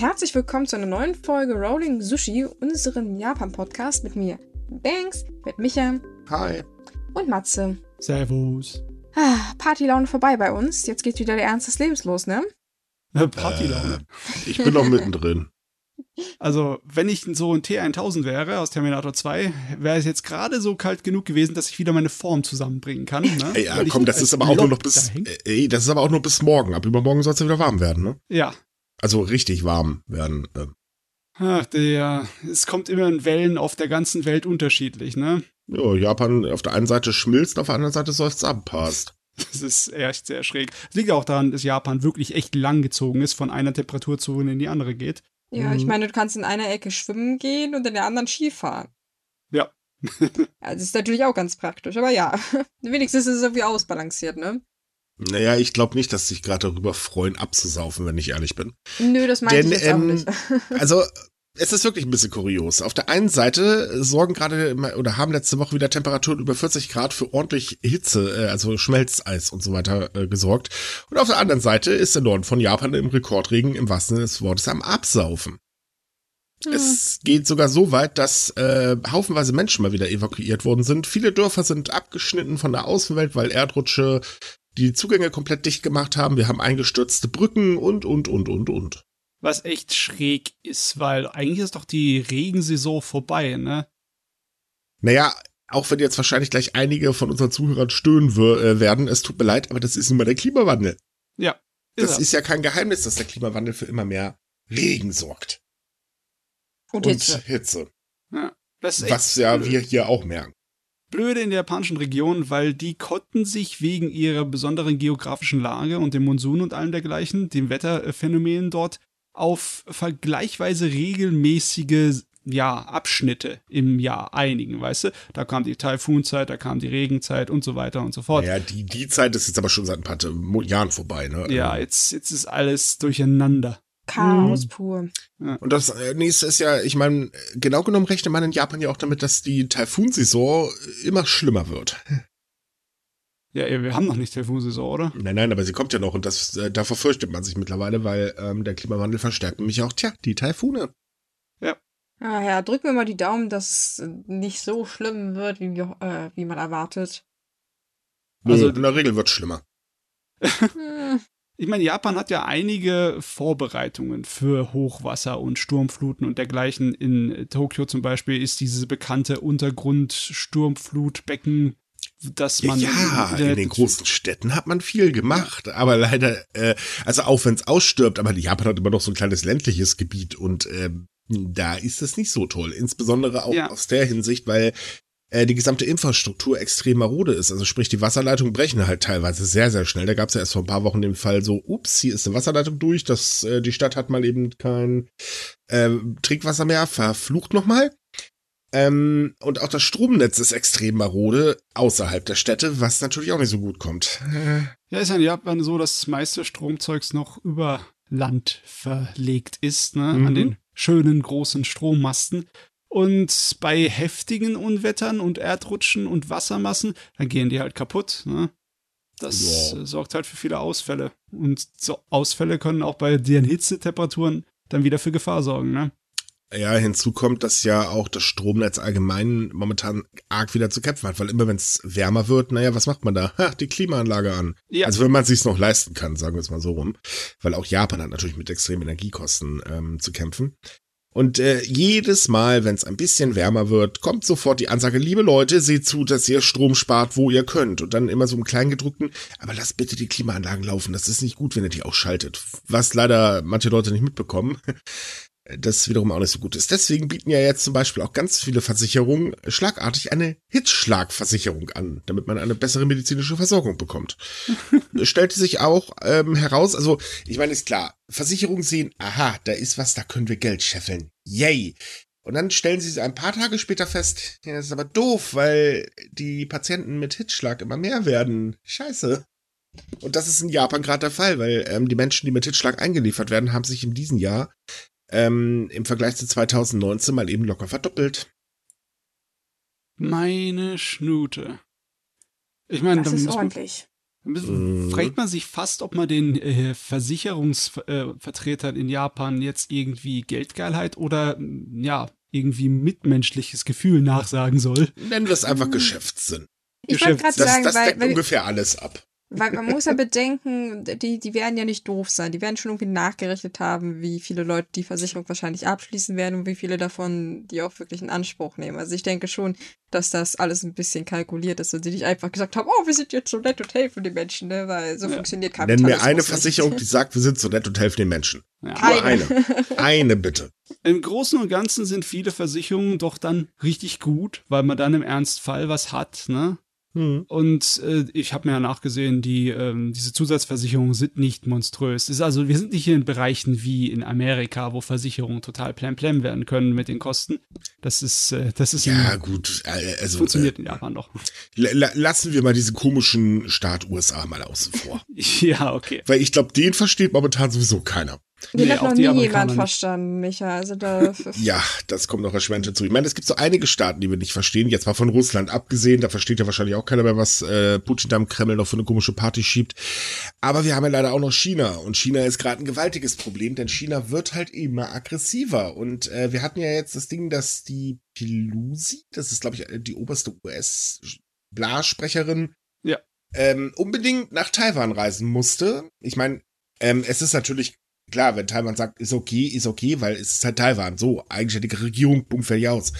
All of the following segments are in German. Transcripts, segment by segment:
Herzlich willkommen zu einer neuen Folge Rolling Sushi, unseren Japan-Podcast mit mir, Banks, mit Micha. Hi. Und Matze. Servus. Ah, Partylaune vorbei bei uns. Jetzt geht wieder der Ernst des Lebens los, ne? Partylaune. Äh, ich bin noch mittendrin. Also, wenn ich so ein T1000 wäre aus Terminator 2, wäre es jetzt gerade so kalt genug gewesen, dass ich wieder meine Form zusammenbringen kann. Ne? Ey, ja, komm, das ist aber auch nur noch bis. Ey, das ist aber auch nur bis morgen. Ab übermorgen soll es ja wieder warm werden, ne? Ja. Also richtig warm werden. Äh. Ach, der, es kommt immer in Wellen auf der ganzen Welt unterschiedlich, ne? Ja, Japan auf der einen Seite schmilzt, auf der anderen Seite seufzt abpasst. Das ist echt sehr schräg. Es liegt auch daran, dass Japan wirklich echt lang gezogen ist, von einer Temperaturzone in die andere geht. Ja, ich meine, du kannst in einer Ecke schwimmen gehen und in der anderen Skifahren. Ja. das ist natürlich auch ganz praktisch, aber ja, wenigstens ist es irgendwie ausbalanciert, ne? Naja, ich glaube nicht, dass sich gerade darüber freuen, abzusaufen, wenn ich ehrlich bin. Nö, das meine ich jetzt ähm, auch nicht. also, es ist wirklich ein bisschen kurios. Auf der einen Seite sorgen gerade oder haben letzte Woche wieder Temperaturen über 40 Grad für ordentlich Hitze, äh, also Schmelzeis und so weiter äh, gesorgt. Und auf der anderen Seite ist der Norden von Japan im Rekordregen im wahrsten Sinne des Wortes am Absaufen. Hm. Es geht sogar so weit, dass äh, haufenweise Menschen mal wieder evakuiert worden sind. Viele Dörfer sind abgeschnitten von der Außenwelt, weil Erdrutsche die Zugänge komplett dicht gemacht haben. Wir haben eingestürzte Brücken und, und, und, und, und. Was echt schräg ist, weil eigentlich ist doch die Regensaison vorbei, ne? Naja, auch wenn jetzt wahrscheinlich gleich einige von unseren Zuhörern stöhnen äh, werden, es tut mir leid, aber das ist nun mal der Klimawandel. Ja. Ist das er. ist ja kein Geheimnis, dass der Klimawandel für immer mehr Regen sorgt. Und, und Hitze. Hitze. Ja, Was ja blöd. wir hier auch merken blöde in der japanischen Region, weil die konnten sich wegen ihrer besonderen geografischen Lage und dem Monsun und allem dergleichen, den Wetterphänomenen dort, auf vergleichsweise regelmäßige ja, Abschnitte im Jahr einigen, weißt du? Da kam die Taifunzeit, da kam die Regenzeit und so weiter und so fort. Ja, die, die Zeit ist jetzt aber schon seit ein paar Jahren vorbei, ne? Ja, jetzt, jetzt ist alles durcheinander. Chaos mhm. pur. Und das äh, nächste ist ja, ich meine, genau genommen rechnet man in Japan ja auch damit, dass die Taifun-Saison immer schlimmer wird. Ja, wir haben noch nicht Taifun-Saison, oder? Nein, nein, aber sie kommt ja noch und das, äh, da verfürchtet man sich mittlerweile, weil ähm, der Klimawandel verstärkt nämlich auch, tja, die Taifune. Ja. Ah ja, drücken wir mal die Daumen, dass es nicht so schlimm wird, wie, wir, äh, wie man erwartet. Also in der Regel wird es schlimmer. Ich meine, Japan hat ja einige Vorbereitungen für Hochwasser und Sturmfluten und dergleichen. In Tokio zum Beispiel ist dieses bekannte Untergrund-Sturmflutbecken dass man ja, in den großen Städten hat man viel gemacht, aber leider, äh, also auch wenn es ausstirbt, aber Japan hat immer noch so ein kleines ländliches Gebiet und äh, da ist es nicht so toll. Insbesondere auch ja. aus der Hinsicht, weil äh, die gesamte Infrastruktur extrem marode ist. Also sprich, die Wasserleitungen brechen halt teilweise sehr, sehr schnell. Da gab es ja erst vor ein paar Wochen den Fall so, ups, hier ist eine Wasserleitung durch, das, äh, die Stadt hat mal eben kein äh, Trinkwasser mehr, verflucht nochmal. Ähm, und auch das Stromnetz ist extrem marode außerhalb der Städte, was natürlich auch nicht so gut kommt. Ja, ist ja in Japan so, dass das meiste Stromzeugs noch über Land verlegt ist, ne? Mhm. An den schönen großen Strommasten. Und bei heftigen Unwettern und Erdrutschen und Wassermassen, dann gehen die halt kaputt. Ne? Das wow. sorgt halt für viele Ausfälle. Und so Ausfälle können auch bei den Hitzetemperaturen dann wieder für Gefahr sorgen. Ne? Ja, hinzu kommt, dass ja auch das Stromnetz allgemein momentan arg wieder zu kämpfen hat, weil immer wenn es wärmer wird, naja, was macht man da? Ha, die Klimaanlage an. Ja. Also wenn man es sich noch leisten kann, sagen wir es mal so rum. Weil auch Japan hat natürlich mit extremen Energiekosten ähm, zu kämpfen. Und äh, jedes Mal, wenn es ein bisschen wärmer wird, kommt sofort die Ansage, liebe Leute, seht zu, dass ihr Strom spart, wo ihr könnt. Und dann immer so im Kleingedruckten, aber lasst bitte die Klimaanlagen laufen. Das ist nicht gut, wenn ihr die ausschaltet. Was leider manche Leute nicht mitbekommen das wiederum auch nicht so gut ist. Deswegen bieten ja jetzt zum Beispiel auch ganz viele Versicherungen schlagartig eine Hitzschlagversicherung an, damit man eine bessere medizinische Versorgung bekommt. stellte sich auch ähm, heraus, also ich meine, ist klar, Versicherungen sehen, aha, da ist was, da können wir Geld scheffeln. Yay! Und dann stellen sie ein paar Tage später fest, ja, das ist aber doof, weil die Patienten mit Hitzschlag immer mehr werden. Scheiße. Und das ist in Japan gerade der Fall, weil ähm, die Menschen, die mit Hitzschlag eingeliefert werden, haben sich in diesem Jahr ähm, im Vergleich zu 2019 mal eben locker verdoppelt. Meine Schnute. Ich meine, das ist ordentlich. Mhm. Fragt man sich fast, ob man den äh, Versicherungsvertretern äh, in Japan jetzt irgendwie Geldgeilheit oder ja, irgendwie mitmenschliches Gefühl nachsagen soll. Nennen wir es einfach hm. Geschäftssinn. Ich wollte gerade sagen, das weil, deckt weil, ungefähr alles ab. Weil man muss ja bedenken, die, die werden ja nicht doof sein. Die werden schon irgendwie nachgerechnet haben, wie viele Leute die Versicherung wahrscheinlich abschließen werden und wie viele davon die auch wirklich in Anspruch nehmen. Also ich denke schon, dass das alles ein bisschen kalkuliert ist und sie nicht einfach gesagt haben, oh, wir sind jetzt so nett und helfen den Menschen, ne? Weil so ja. funktioniert Kapitalismus. Nenn mir eine Versicherung, die sagt, wir sind so nett und helfen den Menschen. Ja. Nur eine. eine bitte. Im Großen und Ganzen sind viele Versicherungen doch dann richtig gut, weil man dann im Ernstfall was hat, ne? Mhm. Und äh, ich habe mir ja nachgesehen, die, ähm, diese Zusatzversicherungen sind nicht monströs. ist also, wir sind nicht in Bereichen wie in Amerika, wo Versicherungen total plemplem werden können mit den Kosten. Das ist, äh, das ist ja in, gut. Äh, also funktioniert äh, in Japan doch. Lassen wir mal diesen komischen Staat USA mal außen vor. ja, okay. Weil ich glaube, den versteht momentan sowieso keiner. Den nee, hat noch nie jemand verstanden, Micha. Also da ja, das kommt noch erschwerend hinzu. Ich meine, es gibt so einige Staaten, die wir nicht verstehen. Jetzt mal von Russland abgesehen, da versteht ja wahrscheinlich auch keiner mehr, was äh, Putin da im Kreml noch für eine komische Party schiebt. Aber wir haben ja leider auch noch China. Und China ist gerade ein gewaltiges Problem, denn China wird halt immer aggressiver. Und äh, wir hatten ja jetzt das Ding, dass die Pelosi, das ist, glaube ich, die oberste US-Blarsprecherin, ja. ähm, unbedingt nach Taiwan reisen musste. Ich meine, ähm, es ist natürlich klar, wenn Taiwan sagt, ist okay, ist okay, weil es ist halt Taiwan. So, eigenständige Regierung, Punkt, fertig aus.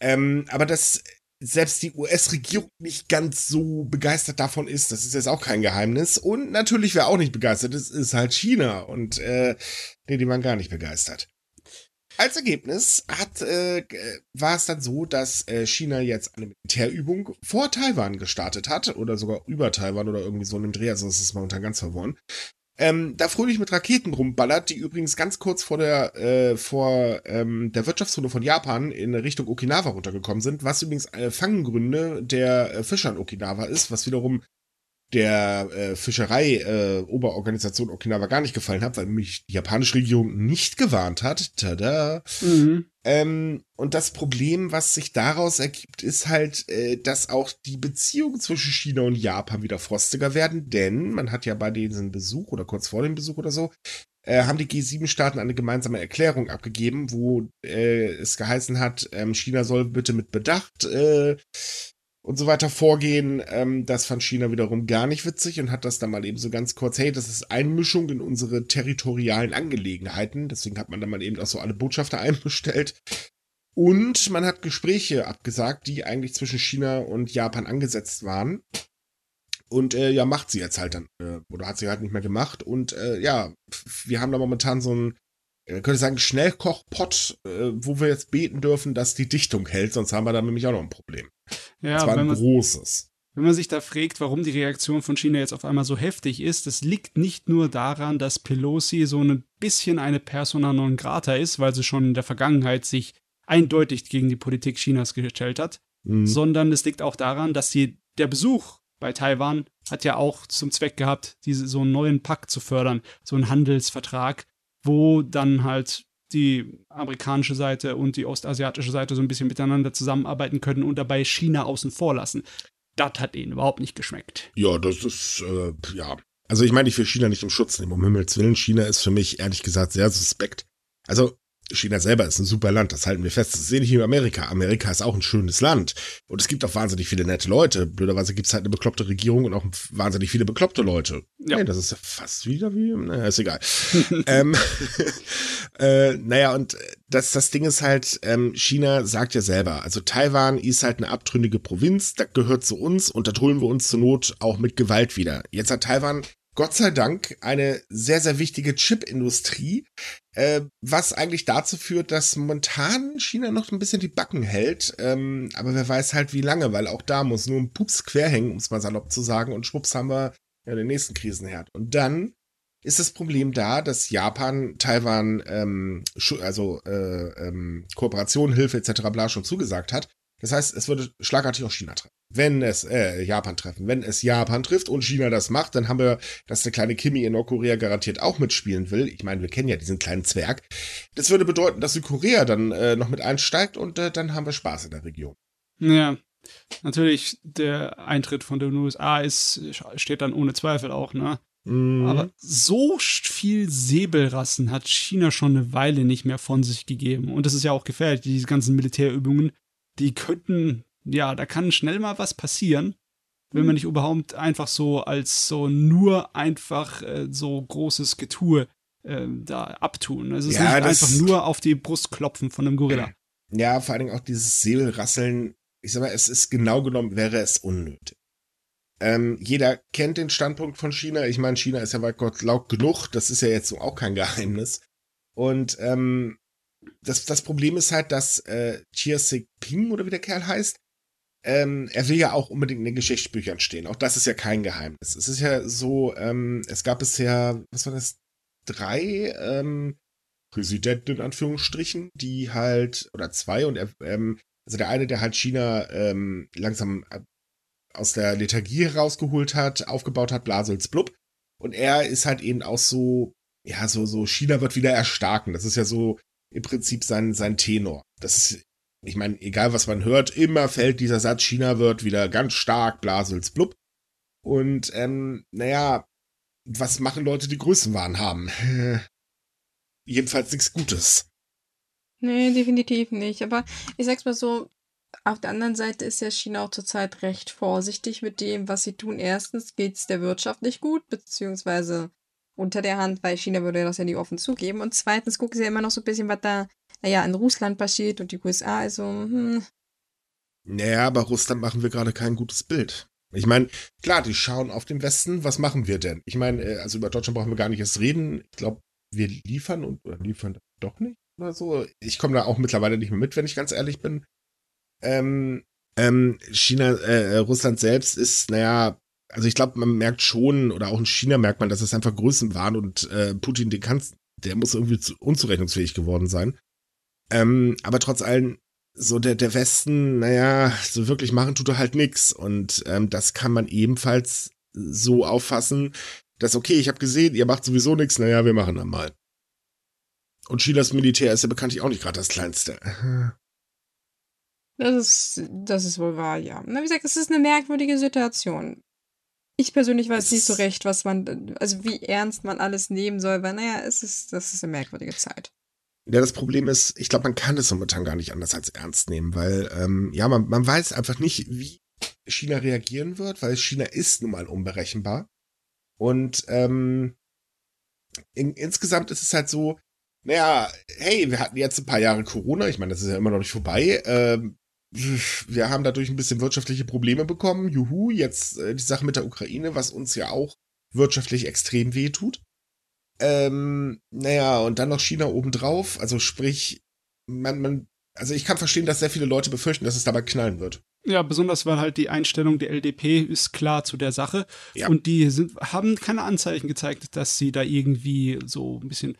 Ähm, aber dass selbst die US-Regierung nicht ganz so begeistert davon ist, das ist jetzt auch kein Geheimnis. Und natürlich, wer auch nicht begeistert ist, ist halt China. Und äh, nee, die waren gar nicht begeistert. Als Ergebnis hat, äh, war es dann so, dass äh, China jetzt eine Militärübung vor Taiwan gestartet hat oder sogar über Taiwan oder irgendwie so in dem Dreh, also es ist momentan ganz verworren ähm, da fröhlich mit Raketen rumballert, die übrigens ganz kurz vor der äh, vor ähm, der Wirtschaftszone von Japan in Richtung Okinawa runtergekommen sind, was übrigens äh, Fanggründe der äh, Fischer in Okinawa ist, was wiederum der äh, Fischerei-Oberorganisation äh, Okinawa gar nicht gefallen hat, weil mich die japanische Regierung nicht gewarnt hat. Tada. Mhm. Ähm, und das Problem, was sich daraus ergibt, ist halt, äh, dass auch die Beziehungen zwischen China und Japan wieder frostiger werden, denn man hat ja bei diesem Besuch oder kurz vor dem Besuch oder so, äh, haben die G7-Staaten eine gemeinsame Erklärung abgegeben, wo äh, es geheißen hat, ähm, China soll bitte mit Bedacht äh, und so weiter vorgehen. Ähm, das fand China wiederum gar nicht witzig und hat das dann mal eben so ganz kurz, hey, das ist Einmischung in unsere territorialen Angelegenheiten. Deswegen hat man dann mal eben auch so alle Botschafter einbestellt. Und man hat Gespräche abgesagt, die eigentlich zwischen China und Japan angesetzt waren. Und äh, ja, macht sie jetzt halt dann, äh, oder hat sie halt nicht mehr gemacht. Und äh, ja, wir haben da momentan so ein man könnte sagen, Schnellkochpott, äh, wo wir jetzt beten dürfen, dass die Dichtung hält, sonst haben wir da nämlich auch noch ein Problem. Ja, das war ein großes. Wenn man sich da fragt, warum die Reaktion von China jetzt auf einmal so heftig ist, das liegt nicht nur daran, dass Pelosi so ein bisschen eine Persona non grata ist, weil sie schon in der Vergangenheit sich eindeutig gegen die Politik Chinas gestellt hat, mhm. sondern es liegt auch daran, dass sie der Besuch bei Taiwan hat ja auch zum Zweck gehabt, diese so einen neuen Pakt zu fördern, so einen Handelsvertrag, wo dann halt die amerikanische Seite und die ostasiatische Seite so ein bisschen miteinander zusammenarbeiten können und dabei China außen vor lassen. Das hat ihnen überhaupt nicht geschmeckt. Ja, das ist, äh, ja. Also ich meine, ich will China nicht im Schutz nehmen, um Himmels Willen. China ist für mich ehrlich gesagt sehr suspekt. Also China selber ist ein super Land, das halten wir fest. Das ist ähnlich wie Amerika. Amerika ist auch ein schönes Land. Und es gibt auch wahnsinnig viele nette Leute. Blöderweise gibt es halt eine bekloppte Regierung und auch wahnsinnig viele bekloppte Leute. Ja. Nee, das ist ja fast wieder wie, naja, ist egal. ähm, äh, naja, und das, das Ding ist halt, ähm, China sagt ja selber, also Taiwan ist halt eine abtrünnige Provinz, das gehört zu uns und das holen wir uns zur Not auch mit Gewalt wieder. Jetzt hat Taiwan Gott sei Dank eine sehr, sehr wichtige Chipindustrie, äh, was eigentlich dazu führt, dass momentan China noch ein bisschen die Backen hält. Ähm, aber wer weiß halt wie lange, weil auch da muss nur ein Pups querhängen, um es mal salopp zu sagen, und schwupps haben wir ja, den nächsten Krisenherd. Und dann ist das Problem da, dass Japan Taiwan ähm, also äh, ähm, Kooperation, Hilfe etc. bla schon zugesagt hat. Das heißt, es würde schlagartig auch China treffen. Wenn es äh, Japan treffen. Wenn es Japan trifft und China das macht, dann haben wir, dass der kleine Kimi in Nordkorea garantiert auch mitspielen will. Ich meine, wir kennen ja diesen kleinen Zwerg. Das würde bedeuten, dass Südkorea dann äh, noch mit einsteigt und äh, dann haben wir Spaß in der Region. Ja, natürlich der Eintritt von den USA ist, steht dann ohne Zweifel auch, ne? Mhm. Aber so viel Säbelrassen hat China schon eine Weile nicht mehr von sich gegeben. Und das ist ja auch gefährlich, diese ganzen Militärübungen, die könnten, ja, da kann schnell mal was passieren, wenn man nicht überhaupt einfach so als so nur einfach äh, so großes Getue äh, da abtun. Also es Ja, ist nicht einfach nur auf die Brust klopfen von einem Gorilla. Ja, vor allen Dingen auch dieses Säbelrasseln. Ich sag mal, es ist genau genommen, wäre es unnötig. Ähm, jeder kennt den Standpunkt von China. Ich meine, China ist ja weit Gott laut genug. Das ist ja jetzt so auch kein Geheimnis. Und ähm, das, das Problem ist halt, dass äh, Xi Jinping oder wie der Kerl heißt, ähm, er will ja auch unbedingt in den Geschichtsbüchern stehen. Auch das ist ja kein Geheimnis. Es ist ja so, ähm, es gab bisher, was war das, drei ähm, Präsidenten in Anführungsstrichen, die halt, oder zwei, und ähm, also der eine, der halt China ähm, langsam aus der Lethargie rausgeholt hat, aufgebaut hat, Blasels blub. Und er ist halt eben auch so, ja, so, so, China wird wieder erstarken. Das ist ja so im Prinzip sein, sein Tenor. Das ist, ich meine, egal was man hört, immer fällt dieser Satz, China wird wieder ganz stark, Blasels blub. Und, ähm, naja, was machen Leute, die Größenwahn haben? Jedenfalls nichts Gutes. Nee, definitiv nicht. Aber ich sag's mal so, auf der anderen Seite ist ja China auch zurzeit recht vorsichtig mit dem, was sie tun. Erstens geht's der Wirtschaft nicht gut, beziehungsweise unter der Hand, weil China würde das ja nie offen zugeben. Und zweitens gucken sie ja immer noch so ein bisschen, was da, naja, in Russland passiert und die USA. Also, hm, Naja, aber Russland machen wir gerade kein gutes Bild. Ich meine, klar, die schauen auf den Westen, was machen wir denn? Ich meine, äh, also über Deutschland brauchen wir gar nicht erst reden. Ich glaube, wir liefern und oder liefern doch nicht oder so. Ich komme da auch mittlerweile nicht mehr mit, wenn ich ganz ehrlich bin. Ähm, ähm, China, äh, Russland selbst ist, naja, also ich glaube, man merkt schon, oder auch in China merkt man, dass es einfach Größen waren und äh, Putin, den kannst, der muss irgendwie zu, unzurechnungsfähig geworden sein. Ähm, aber trotz allem, so der, der Westen, naja, so wirklich machen tut er halt nix. Und ähm, das kann man ebenfalls so auffassen, dass, okay, ich habe gesehen, ihr macht sowieso nix, naja, wir machen dann mal. Und Chinas Militär ist ja bekanntlich auch nicht gerade das kleinste. das ist, das ist wohl wahr, ja. Na, wie gesagt, es ist eine merkwürdige Situation. Ich persönlich weiß Es nicht so recht, was man, also wie ernst man alles nehmen soll, weil, naja, es ist, das ist eine merkwürdige Zeit. Ja, das Problem ist, ich glaube, man kann es momentan gar nicht anders als ernst nehmen, weil, ähm, ja, man, man weiß einfach nicht, wie China reagieren wird, weil China ist nun mal unberechenbar. Und ähm, in, insgesamt ist es halt so, naja, hey, wir hatten jetzt ein paar Jahre Corona, ich meine, das ist ja immer noch nicht vorbei. Ähm, wir haben dadurch ein bisschen wirtschaftliche Probleme bekommen. Juhu, jetzt äh, die Sache mit der Ukraine, was uns ja auch wirtschaftlich extrem weh tut. Ähm, naja, und dann noch China obendrauf. Also sprich, man, man, also ich kann verstehen, dass sehr viele Leute befürchten, dass es dabei knallen wird. Ja, besonders weil halt die Einstellung der LDP ist klar zu der Sache. Ja. Und die sind, haben keine Anzeichen gezeigt, dass sie da irgendwie so ein bisschen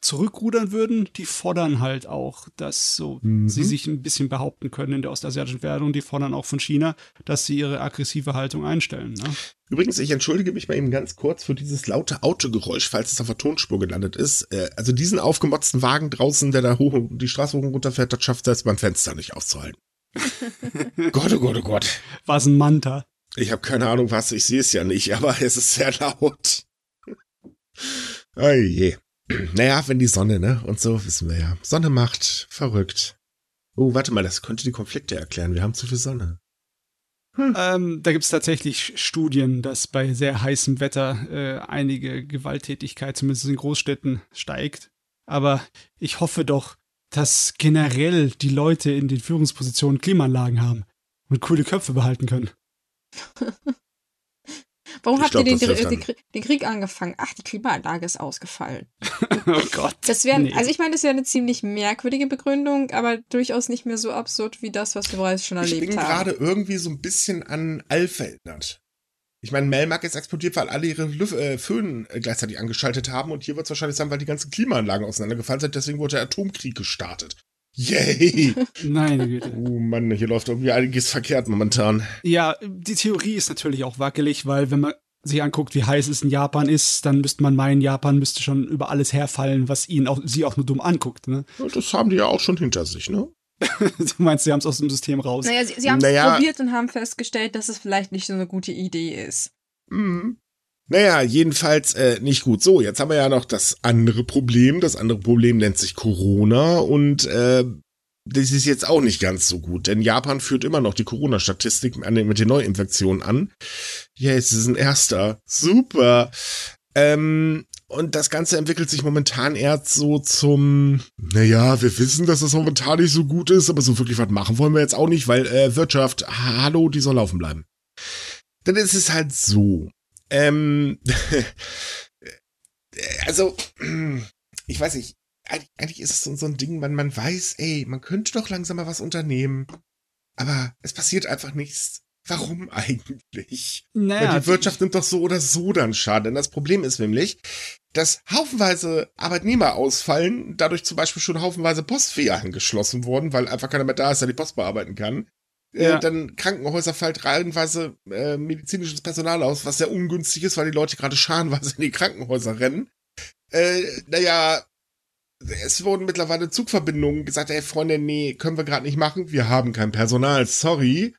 zurückrudern würden. Die fordern halt auch, dass so Mhm. sie sich ein bisschen behaupten können in der ostasiatischen Welt und die fordern auch von China, dass sie ihre aggressive Haltung einstellen. Ne? Übrigens, ich entschuldige mich mal eben ganz kurz für dieses laute Autogeräusch, falls es auf der Tonspur gelandet ist. Äh, also diesen aufgemotzten Wagen draußen, der da hoch, die Straße hoch und runter fährt, das schafft selbst beim Fenster nicht auszuhalten. Gott, oh Gott, oh Gott. War es ein Manta? Ich habe keine Ahnung was, ich sehe es ja nicht, aber es ist sehr laut. Oh je. Naja, wenn die Sonne, ne? Und so wissen wir ja. Sonne macht verrückt. Oh, warte mal, das könnte die Konflikte erklären. Wir haben zu viel Sonne. Ähm, da gibt es tatsächlich Studien, dass bei sehr heißem Wetter äh, einige Gewalttätigkeit, zumindest in Großstädten, steigt. Aber ich hoffe doch, dass generell die Leute in den Führungspositionen Klimaanlagen haben und coole Köpfe behalten können. Warum Ich habt glaub, ihr den, den, den, Krieg angefangen? Ach, die Klimaanlage ist ausgefallen. oh Gott. Das wäre, Nee. also ich meine, das wäre eine ziemlich merkwürdige Begründung, aber durchaus nicht mehr so absurd wie das, was wir bereits schon Ich erlebt bin haben. gerade irgendwie so ein bisschen an Alf erinnert. Ich meine, Melmark ist explodiert, weil alle ihre Lüf äh, Föhn äh, gleichzeitig angeschaltet haben und hier wird es wahrscheinlich sein, weil die ganzen Klimaanlagen auseinandergefallen sind, deswegen wurde der Atomkrieg gestartet. Yay! Meine Güte. oh Mann, hier läuft irgendwie einiges verkehrt momentan. Ja, die Theorie ist natürlich auch wackelig, weil wenn man sich anguckt, wie heiß es in Japan ist, dann müsste man meinen, Japan müsste schon über alles herfallen, was ihn auch, sie auch nur dumm anguckt. Ne? Ja, Das haben die ja auch schon hinter sich, ne? du meinst, sie haben es aus dem System raus? Naja, sie, sie haben es naja, probiert und haben festgestellt, dass es vielleicht nicht so eine gute Idee ist. Mhm. Naja, jedenfalls äh, nicht gut. So, jetzt haben wir ja noch das andere Problem. Das andere Problem nennt sich Corona und äh, das ist jetzt auch nicht ganz so gut, denn Japan führt immer noch die Corona-Statistik mit den Neuinfektionen an. Yes, es ist ein erster. Super. Ähm, und das Ganze entwickelt sich momentan eher so zum, naja, wir wissen, dass das momentan nicht so gut ist, aber so wirklich was machen wollen wir jetzt auch nicht, weil äh, Wirtschaft, hallo, die soll laufen bleiben. Denn es ist halt so. Ähm, also, ich weiß nicht, eigentlich ist es so, so ein Ding, man, man weiß, ey, man könnte doch langsam mal was unternehmen. Aber es passiert einfach nichts. Warum eigentlich? Naja, Weil die Wirtschaft nimmt doch so oder so dann Schaden. Denn das Problem ist nämlich, dass haufenweise Arbeitnehmer ausfallen, dadurch zum Beispiel schon haufenweise Postfilialen geschlossen wurden, weil einfach keiner mehr da ist, der die Post bearbeiten kann. Äh, ja. Äh, dann Krankenhäuser fällt reihenweise äh, medizinisches Personal aus, was sehr ungünstig ist, weil die Leute gerade scharenweise in die Krankenhäuser rennen. Äh, naja, es wurden mittlerweile Zugverbindungen gesagt, ey Freunde, nee, können wir gerade nicht machen, wir haben kein Personal, sorry.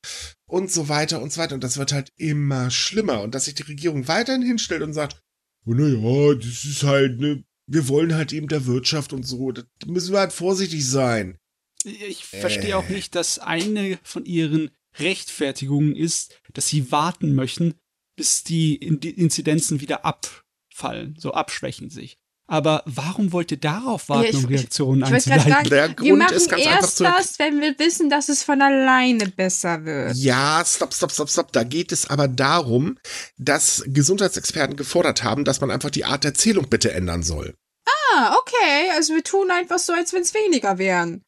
Und so weiter und so weiter. Und das wird halt immer schlimmer. Und dass sich die Regierung weiterhin hinstellt und sagt, oh, naja, das ist halt, ne, wir wollen halt eben der Wirtschaft und so, da müssen wir halt vorsichtig sein. Ich verstehe äh. auch nicht, dass eine von ihren Rechtfertigungen ist, dass sie warten möchten, bis die Inzidenzen wieder abfallen, so abschwächen sich. Aber warum wollt ihr darauf warten, ja, ich, um Reaktionen ich, ich einzuleiten? Der Grund wir machen ist ganz erst einfach das, wenn wir wissen, dass es von alleine besser wird. Ja, stopp, stopp, stopp, stopp. Da geht es aber darum, dass Gesundheitsexperten gefordert haben, dass man einfach die Art der Zählung bitte ändern soll. Ah, okay. Also wir tun einfach so, als wenn es weniger wären.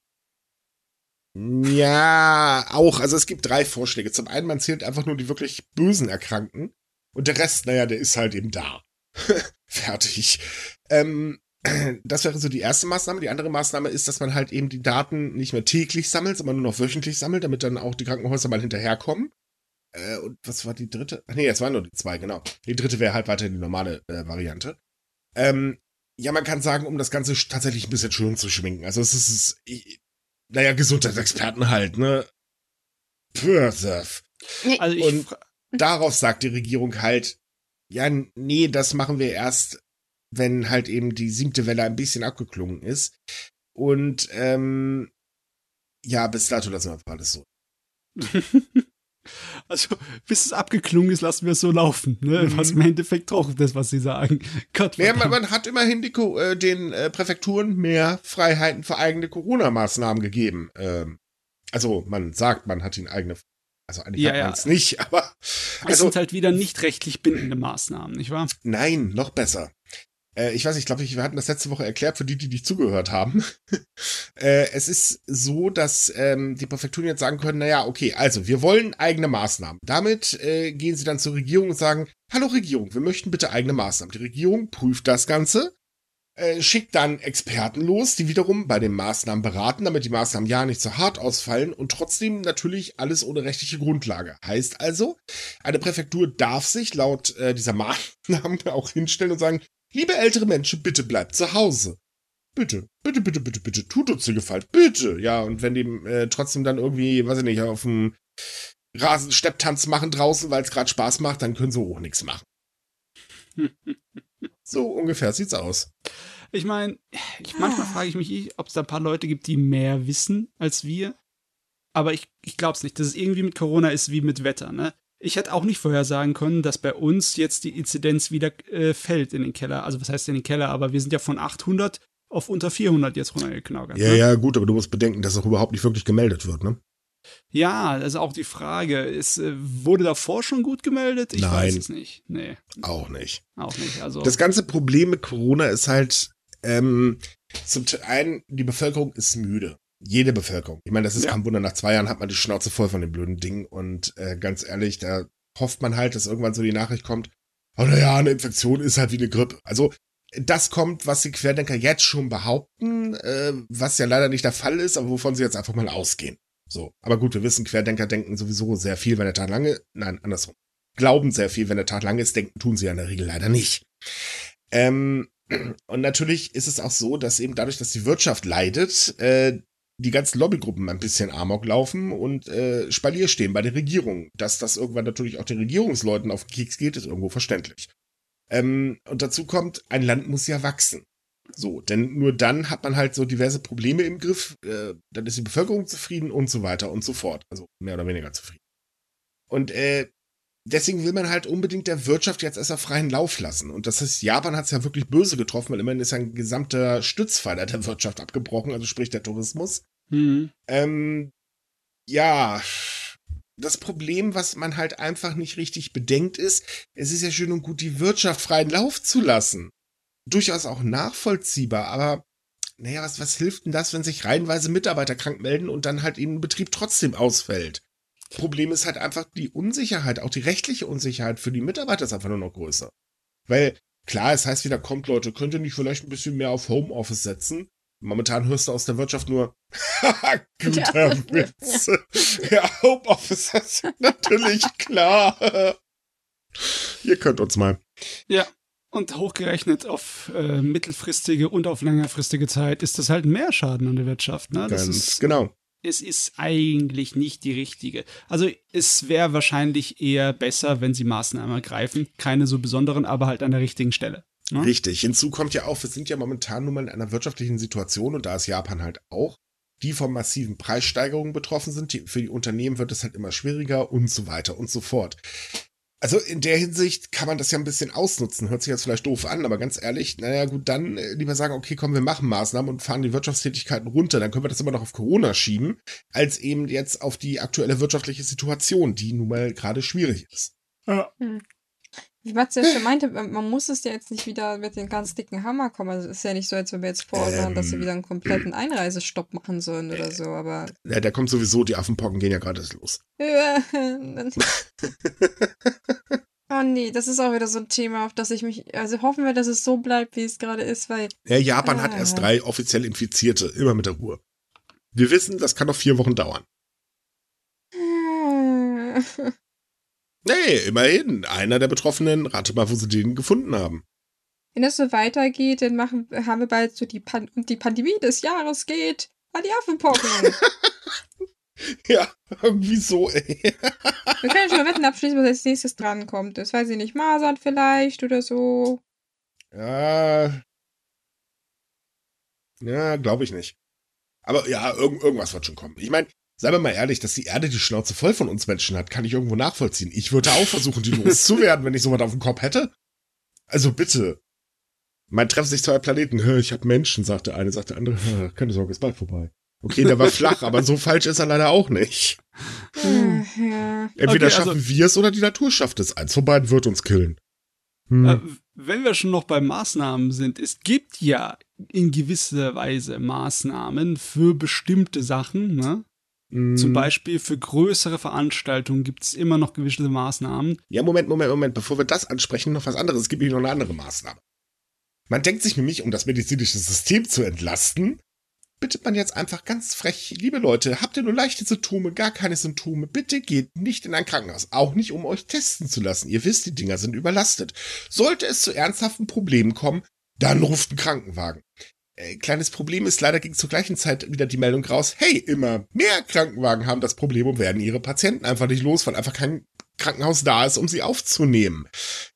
Ja, auch. Also es gibt drei Vorschläge. Zum einen, man zählt einfach nur die wirklich bösen Erkrankten. Und der Rest, naja, der ist halt eben da. Fertig. Ähm, das wäre so die erste Maßnahme. Die andere Maßnahme ist, dass man halt eben die Daten nicht mehr täglich sammelt, sondern nur noch wöchentlich sammelt, damit dann auch die Krankenhäuser mal hinterherkommen. Äh, und was war die dritte? Ach nee, es waren nur die zwei, genau. Die dritte wäre halt weiterhin die normale äh, Variante. Ähm, ja, man kann sagen, um das Ganze tatsächlich ein bisschen schön zu schminken. Also es ist, ich, naja, Gesundheitsexperten halt, ne? Also und darauf sagt die Regierung halt, ja, nee, das machen wir erst, wenn halt eben die siebte Welle ein bisschen abgeklungen ist. Und ähm, ja, bis dato lassen wir einfach alles so. Also, bis es abgeklungen ist, lassen wir es so laufen. Ne? Mhm. Was im Endeffekt auch das, was sie sagen. Gott, ja, man, man, hat immerhin die, äh, den äh, Präfekturen mehr Freiheiten für eigene Corona-Maßnahmen gegeben. Ähm, also, man sagt, man hat ihnen eigene also eigentlich ja, hat man es ja. nicht, aber. Also, es sind halt wieder nicht rechtlich bindende Maßnahmen, nicht wahr? Nein, noch besser. Äh, ich weiß nicht, ich glaube, wir hatten das letzte Woche erklärt für die, die nicht zugehört haben. äh, es ist so, dass ähm, die Präfekturen jetzt sagen können, naja, okay, also wir wollen eigene Maßnahmen. Damit äh, gehen sie dann zur Regierung und sagen, hallo Regierung, wir möchten bitte eigene Maßnahmen. Die Regierung prüft das Ganze äh, schickt dann Experten los, die wiederum bei den Maßnahmen beraten, damit die Maßnahmen ja nicht zu hart ausfallen und trotzdem natürlich alles ohne rechtliche Grundlage. Heißt also, eine Präfektur darf sich laut äh, dieser Maßnahmen auch hinstellen und sagen, liebe ältere Menschen, bitte bleibt zu Hause. Bitte, bitte, bitte, bitte, bitte, tut uns den Gefallen, bitte. Ja, und wenn die äh, trotzdem dann irgendwie, weiß ich nicht, auf dem Rasenstepptanz machen draußen, weil es gerade Spaß macht, dann können sie auch nichts machen. so ungefähr sieht's aus. Ich meine, ich, manchmal frage ich mich, ob es da ein paar Leute gibt, die mehr wissen als wir. Aber ich, ich glaube es nicht, dass es irgendwie mit Corona ist wie mit Wetter. Ne? Ich hätte auch nicht vorhersagen können, dass bei uns jetzt die Inzidenz wieder äh, fällt in den Keller. Also was heißt in den Keller? Aber wir sind ja von 800 auf unter 400 jetzt runtergeknackert. Ja, ne? ja, gut, aber du musst bedenken, dass auch überhaupt nicht wirklich gemeldet wird, ne? Ja, das ist auch die Frage. Ist, äh, wurde davor schon gut gemeldet? Ich Nein, weiß es nicht. Nee. Auch nicht. Auch nicht. Also. Das ganze Problem mit Corona ist halt, ähm, zum einen, die Bevölkerung ist müde. Jede Bevölkerung. Ich meine, das ist ja. kein Wunder. Nach zwei Jahren hat man die Schnauze voll von dem blöden Ding. Und äh, ganz ehrlich, da hofft man halt, dass irgendwann so die Nachricht kommt, oh naja, eine Infektion ist halt wie eine Grippe. Also das kommt, was die Querdenker jetzt schon behaupten, äh, was ja leider nicht der Fall ist, aber wovon sie jetzt einfach mal ausgehen. So. Aber gut, wir wissen, Querdenker denken sowieso sehr viel, wenn der Tag lange, nein, andersrum. Glauben sehr viel, wenn der Tag lang ist, denken, tun sie ja in der Regel leider nicht. Ähm, und natürlich ist es auch so, dass eben dadurch, dass die Wirtschaft leidet, äh, die ganzen Lobbygruppen ein bisschen Amok laufen und äh, Spalier stehen bei der Regierung. Dass das irgendwann natürlich auch den Regierungsleuten auf den Keks geht, ist irgendwo verständlich. Ähm, und dazu kommt, ein Land muss ja wachsen. So, denn nur dann hat man halt so diverse Probleme im Griff, äh, dann ist die Bevölkerung zufrieden und so weiter und so fort. Also mehr oder weniger zufrieden. Und äh, deswegen will man halt unbedingt der Wirtschaft jetzt erstmal freien Lauf lassen. Und das heißt, Japan hat es ja wirklich böse getroffen, weil immerhin ist ein gesamter Stützpfeiler der Wirtschaft abgebrochen, also sprich der Tourismus. Mhm. Ähm, ja, das Problem, was man halt einfach nicht richtig bedenkt, ist, es ist ja schön und gut, die Wirtschaft freien Lauf zu lassen. Durchaus auch nachvollziehbar, aber naja, was, was hilft denn das, wenn sich reihenweise Mitarbeiter krank melden und dann halt ihnen Betrieb trotzdem ausfällt? Problem ist halt einfach die Unsicherheit, auch die rechtliche Unsicherheit für die Mitarbeiter ist einfach nur noch größer. Weil, klar, es heißt wieder, kommt Leute, könnt ihr nicht vielleicht ein bisschen mehr auf Homeoffice setzen? Momentan hörst du aus der Wirtschaft nur, guter ja. Witz. ja, Homeoffice, ist natürlich klar. Ihr könnt uns mal. Ja, und hochgerechnet auf äh, mittelfristige und auf längerfristige Zeit ist das halt mehr Schaden an der Wirtschaft. Ne? Das Ganz ist, genau. Es ist eigentlich nicht die richtige. Also es wäre wahrscheinlich eher besser, wenn sie Maßnahmen ergreifen. Keine so besonderen, aber halt an der richtigen Stelle. Ne? Richtig. Hinzu kommt ja auch, wir sind ja momentan nun mal in einer wirtschaftlichen Situation und da ist Japan halt auch, die von massiven Preissteigerungen betroffen sind. Die, für die Unternehmen wird es halt immer schwieriger und so weiter und so fort. Also in der Hinsicht kann man das ja ein bisschen ausnutzen. Hört sich jetzt vielleicht doof an, aber ganz ehrlich, naja gut, dann äh, lieber sagen, okay, komm, wir machen Maßnahmen und fahren die Wirtschaftstätigkeiten runter. Dann können wir das immer noch auf Corona schieben, als eben jetzt auf die aktuelle wirtschaftliche Situation, die nun mal gerade schwierig ist. Ja. Hm. Wie Matze ja schon meinte, man muss es ja jetzt nicht wieder mit den ganz dicken Hammer kommen. Also es ist ja nicht so, als wenn wir jetzt fordern, ähm, dass sie wieder einen kompletten Einreisestopp machen sollen oder so, aber. Ja, der kommt sowieso, die Affenpocken gehen ja gerade los. oh nee, das ist auch wieder so ein Thema, auf das ich mich. Also hoffen wir, dass es so bleibt, wie es gerade ist, weil. Ja, Japan ah. hat erst drei offiziell Infizierte, immer mit der Ruhe. Wir wissen, das kann noch vier Wochen dauern. Nee, immerhin. Einer der Betroffenen, rate mal, wo sie den gefunden haben. Wenn das so weitergeht, dann machen, haben wir bald so die, Pan und die Pandemie des Jahres geht an die Affenpocken. ja, irgendwie so, ey. wir können schon mal Wetten abschließen, was als nächstes drankommt. Das weiß ich nicht, Masern vielleicht oder so. Ja. Ja, glaube ich nicht. Aber ja, irg irgendwas wird schon kommen. Ich meine, Seien wir mal ehrlich, dass die Erde die Schnauze voll von uns Menschen hat, kann ich irgendwo nachvollziehen. Ich würde auch versuchen, die loszuwerden, wenn ich sowas auf dem Kopf hätte. Also bitte. Man treffen sich zwei Planeten. Ich habe Menschen, sagt der eine, sagt der andere. Keine Sorge, ist bald vorbei. Okay, der war flach, aber so falsch ist er leider auch nicht. Hm. Entweder okay, schaffen also, wir es oder die Natur schafft es. Eins von beiden wird uns killen. Hm. Äh, wenn wir schon noch bei Maßnahmen sind, es gibt ja in gewisser Weise Maßnahmen für bestimmte Sachen, ne? Zum mhm. Beispiel für größere Veranstaltungen gibt es immer noch gewisse Maßnahmen. Ja, Moment, Moment, Moment. Bevor wir das ansprechen, noch was anderes. Es gibt nämlich noch eine andere Maßnahme. Man denkt sich nämlich, um das medizinische System zu entlasten, bittet man jetzt einfach ganz frech, liebe Leute, habt ihr nur leichte Symptome, gar keine Symptome, bitte geht nicht in ein Krankenhaus, auch nicht um euch testen zu lassen. Ihr wisst, die Dinger sind überlastet. Sollte es zu ernsthaften Problemen kommen, dann ruft ein Krankenwagen. Äh, kleines Problem ist, leider ging zur gleichen Zeit wieder die Meldung raus, hey, immer mehr Krankenwagen haben das Problem und werden ihre Patienten einfach nicht los, weil einfach kein Krankenhaus da ist, um sie aufzunehmen.